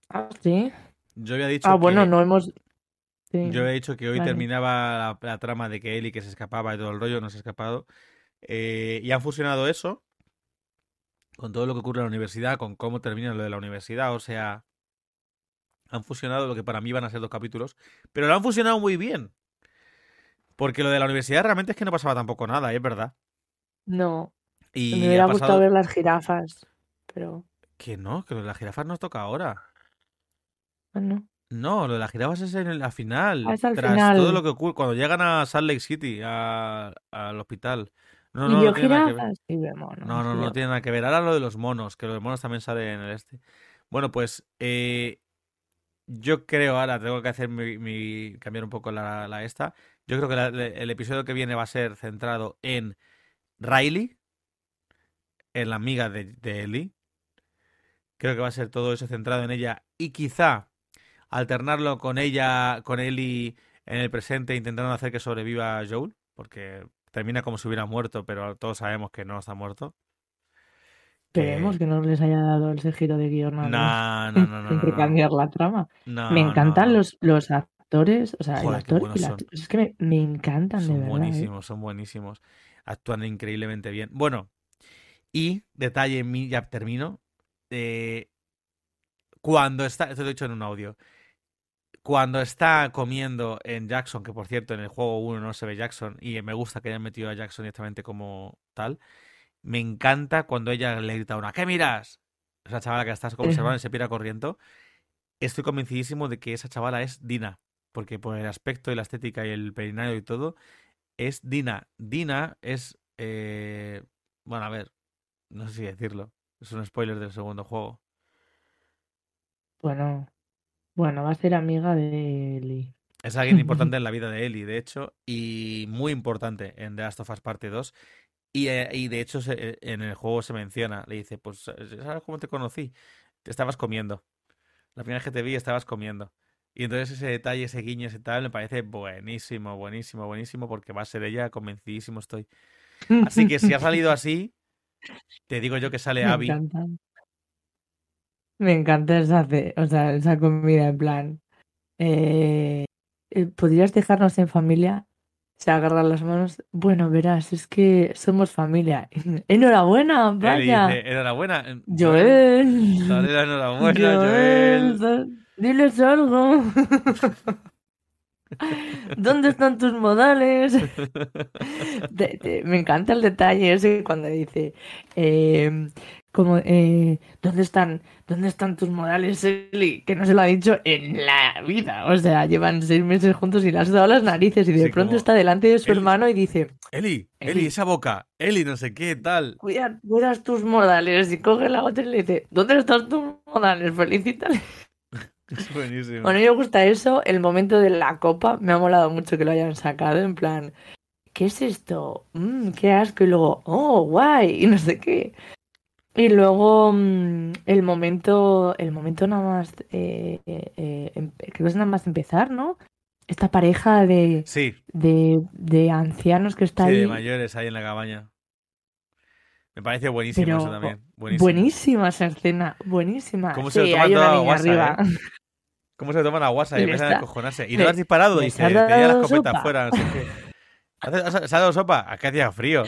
Ah, sí. Yo había dicho Ah, bueno, no hemos. Sí. Yo he dicho que hoy Vale. terminaba la, la trama de que Ellie que se escapaba y todo el rollo, no se ha escapado. Eh, y han fusionado eso con todo lo que ocurre en la universidad, con cómo termina lo de la universidad. O sea, han fusionado lo que para mí van a ser dos capítulos, pero lo han fusionado muy bien. Porque lo de la universidad realmente es que no pasaba tampoco nada, es verdad. No, Y me hubiera gustado ver las jirafas, pero que no, que lo de las jirafas nos toca ahora. bueno. No, lo de las jirafas es en la final. Ah, es al tras final. todo lo que ocurre, cuando llegan a Salt Lake City, a- al hospital. No, ¿Y no, no tiene nada que ver. No, no, no tiene nada que ver. Ahora lo de los monos, que lo de monos también sale en el este. Bueno, pues eh, yo creo ahora tengo que hacer mi, mi- cambiar un poco la, la esta. Yo creo que la- el episodio que viene va a ser centrado en Riley, en la amiga de, de Ellie. Creo que va a ser todo eso centrado en ella y quizá alternarlo con ella, con Ellie en el presente, intentando hacer que sobreviva Joel, porque termina como si hubiera muerto, pero todos sabemos que no está muerto. Esperemos que no les haya dado ese giro de guion No, no, no, *laughs* no. No, cambiar la trama. me encantan los, los actores, o sea, el Joder, qué actor y la son. Es que me, me encantan de Son verdad. ¿eh? buenísimos, son buenísimos. Actúan increíblemente bien. Bueno, y detalle, ya termino. eh, cuando está, esto lo he dicho en un audio. Cuando está comiendo en Jackson, que por cierto en el juego 1 no se ve Jackson, y me gusta que hayan metido a Jackson directamente como tal, me encanta cuando ella le grita una, ¿qué miras? Esa chavala que estás observando y se pira corriendo. Estoy convencidísimo de que esa chavala es Dina, porque por el aspecto y la estética y el perinario y todo, es Dina. Dina es. eh, bueno, a ver, no sé si decirlo. Es un spoiler del segundo juego. Bueno, bueno, va a ser amiga de Ellie. Es alguien *laughs* importante en la vida de Ellie, de hecho, y muy importante en The Last of Us Parte 2. Y, eh, y de hecho, se- eh, en el juego se menciona, le dice, pues, ¿sabes cómo te conocí? Te estabas comiendo. La primera vez que te vi estabas comiendo. Y entonces ese detalle, ese guiño, ese tal, me parece buenísimo, buenísimo, buenísimo, porque va a ser ella, convencidísimo estoy. Así que si ha salido *laughs* así, te digo yo que sale Me Abby. encanta. Me encanta esa, o sea, esa comida en plan. eh, eh, ¿podrías dejarnos en familia? Se agarran las manos. Bueno, verás, es que somos familia. *laughs* Enhorabuena, Él vaya. dice, enhorabuena. Joel. Dale la enhorabuena, Joel. da- Diles algo. *laughs* ¿Dónde están tus modales? *laughs* Me encanta el detalle ese cuando dice, eh, como, eh, ¿dónde están, dónde están tus modales, Eli? Que no se lo ha dicho en la vida. O sea, llevan seis meses juntos y le has dado las narices y de Sí, pronto como, está delante de su Eli. hermano y dice, Eli, Eli, Eli. esa boca. Eli, no sé qué, tal. cuida, cuidas tus modales y coge la otra y le dice, ¿dónde están tus modales? Felicítale. *laughs* Es buenísimo. Bueno, a mí me gusta eso. El momento de la copa me ha molado mucho que lo hayan sacado. En plan, ¿qué es esto? Mm, qué asco. Y luego, oh, guay. Y no sé qué. Y luego mm, el momento, el momento nada más, eh, eh, em- creo que es nada más empezar, ¿no? Esta pareja de, Sí, de, de ancianos que está sí, de ahí. mayores ahí en la cabaña. Me parece buenísimo Pero eso también. Buenísimo. buenísima esa escena, buenísima. ¿Cómo se lo Sí, toman a niña guasa, arriba. eh? ¿Cómo se toman a guasa *laughs* y empiezan a acojonarse? ¿Y no le- lo has disparado? Dice, tenía la dado escopeta sopa. afuera, no sé qué. *laughs* ¿Has- has- ¿Se ha dado sopa? Aquí hacía frío.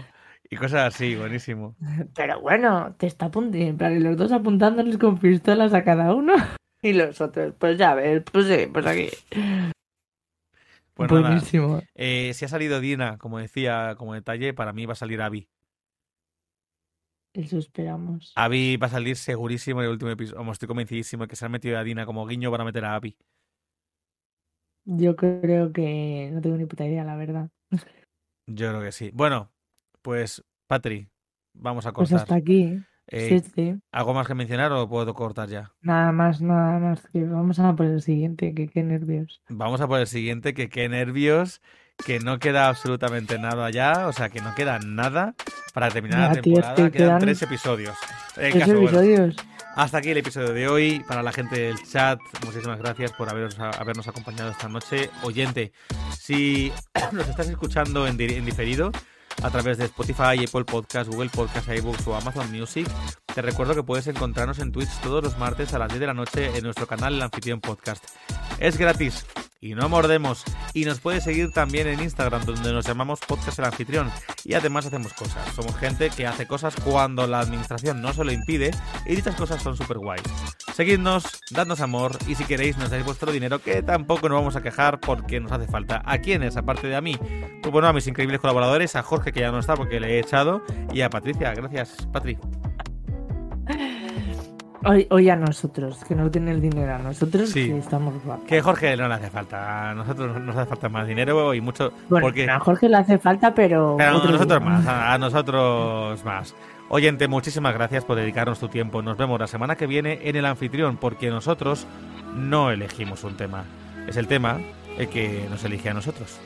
Y cosas así, buenísimo. Pero bueno, te está apuntando, en plan, y los dos apuntándoles con pistolas a cada uno. *laughs* Y los otros, pues ya ves, pues sí, pues aquí. Pues nada, Buenísimo. eh, si ha salido Dina, como decía, como detalle, para mí va a salir Abby. Eso esperamos. Abby va a salir segurísimo en el último episodio. Estoy convencidísimo que se han metido a Dina como guiño para meter a Abby. Yo creo que no tengo ni puta idea, la verdad. Yo creo que sí. Bueno, pues, Patri, vamos a Pues cortar. hasta aquí. Eh, Sí, sí. ¿Algo más que mencionar o puedo cortar ya? Nada más, nada más. Que vamos a por el siguiente, que qué nervios. Vamos a por el siguiente, que qué nervios, que no queda absolutamente nada ya, o sea, que no queda nada para terminar la Ya, tío, es temporada. que Quedan quedan tres episodios. Tres caso, bueno, episodios. hasta aquí el episodio de hoy. Para la gente del chat, muchísimas gracias por haberos, habernos acompañado esta noche. Oyente, si *coughs* nos estás escuchando en, en diferido, a través de Spotify, Apple Podcast, Google Podcast, iBooks o Amazon Music. Te recuerdo que puedes encontrarnos en Twitch todos los martes a las 10 de la noche en nuestro canal El Anfitrión Podcast. Es gratis y no mordemos. Y nos puedes seguir también en Instagram, donde nos llamamos Podcast El Anfitrión. Y además hacemos cosas. Somos gente que hace cosas cuando la administración no se lo impide. Y dichas cosas son súper guays. Seguidnos, dadnos amor y si queréis nos dais vuestro dinero, que tampoco nos vamos a quejar porque nos hace falta. ¿A quiénes? Aparte de a mí. Pues bueno, a mis increíbles colaboradores, a Jorge que ya no está porque le he echado, y a Patricia. Gracias, Patri. Hoy, hoy a nosotros, que no tiene el dinero, a nosotros Sí. que estamos guapos. Que Jorge no le hace falta. A nosotros nos hace falta más dinero y mucho. Bueno, porque a Jorge le hace falta, pero. Pero a otro nosotros día. más, a, a nosotros más. Oyente, muchísimas gracias por dedicarnos tu tiempo. Nos vemos la semana que viene en el anfitrión, porque nosotros no elegimos un tema. Es el tema el que nos elige a nosotros.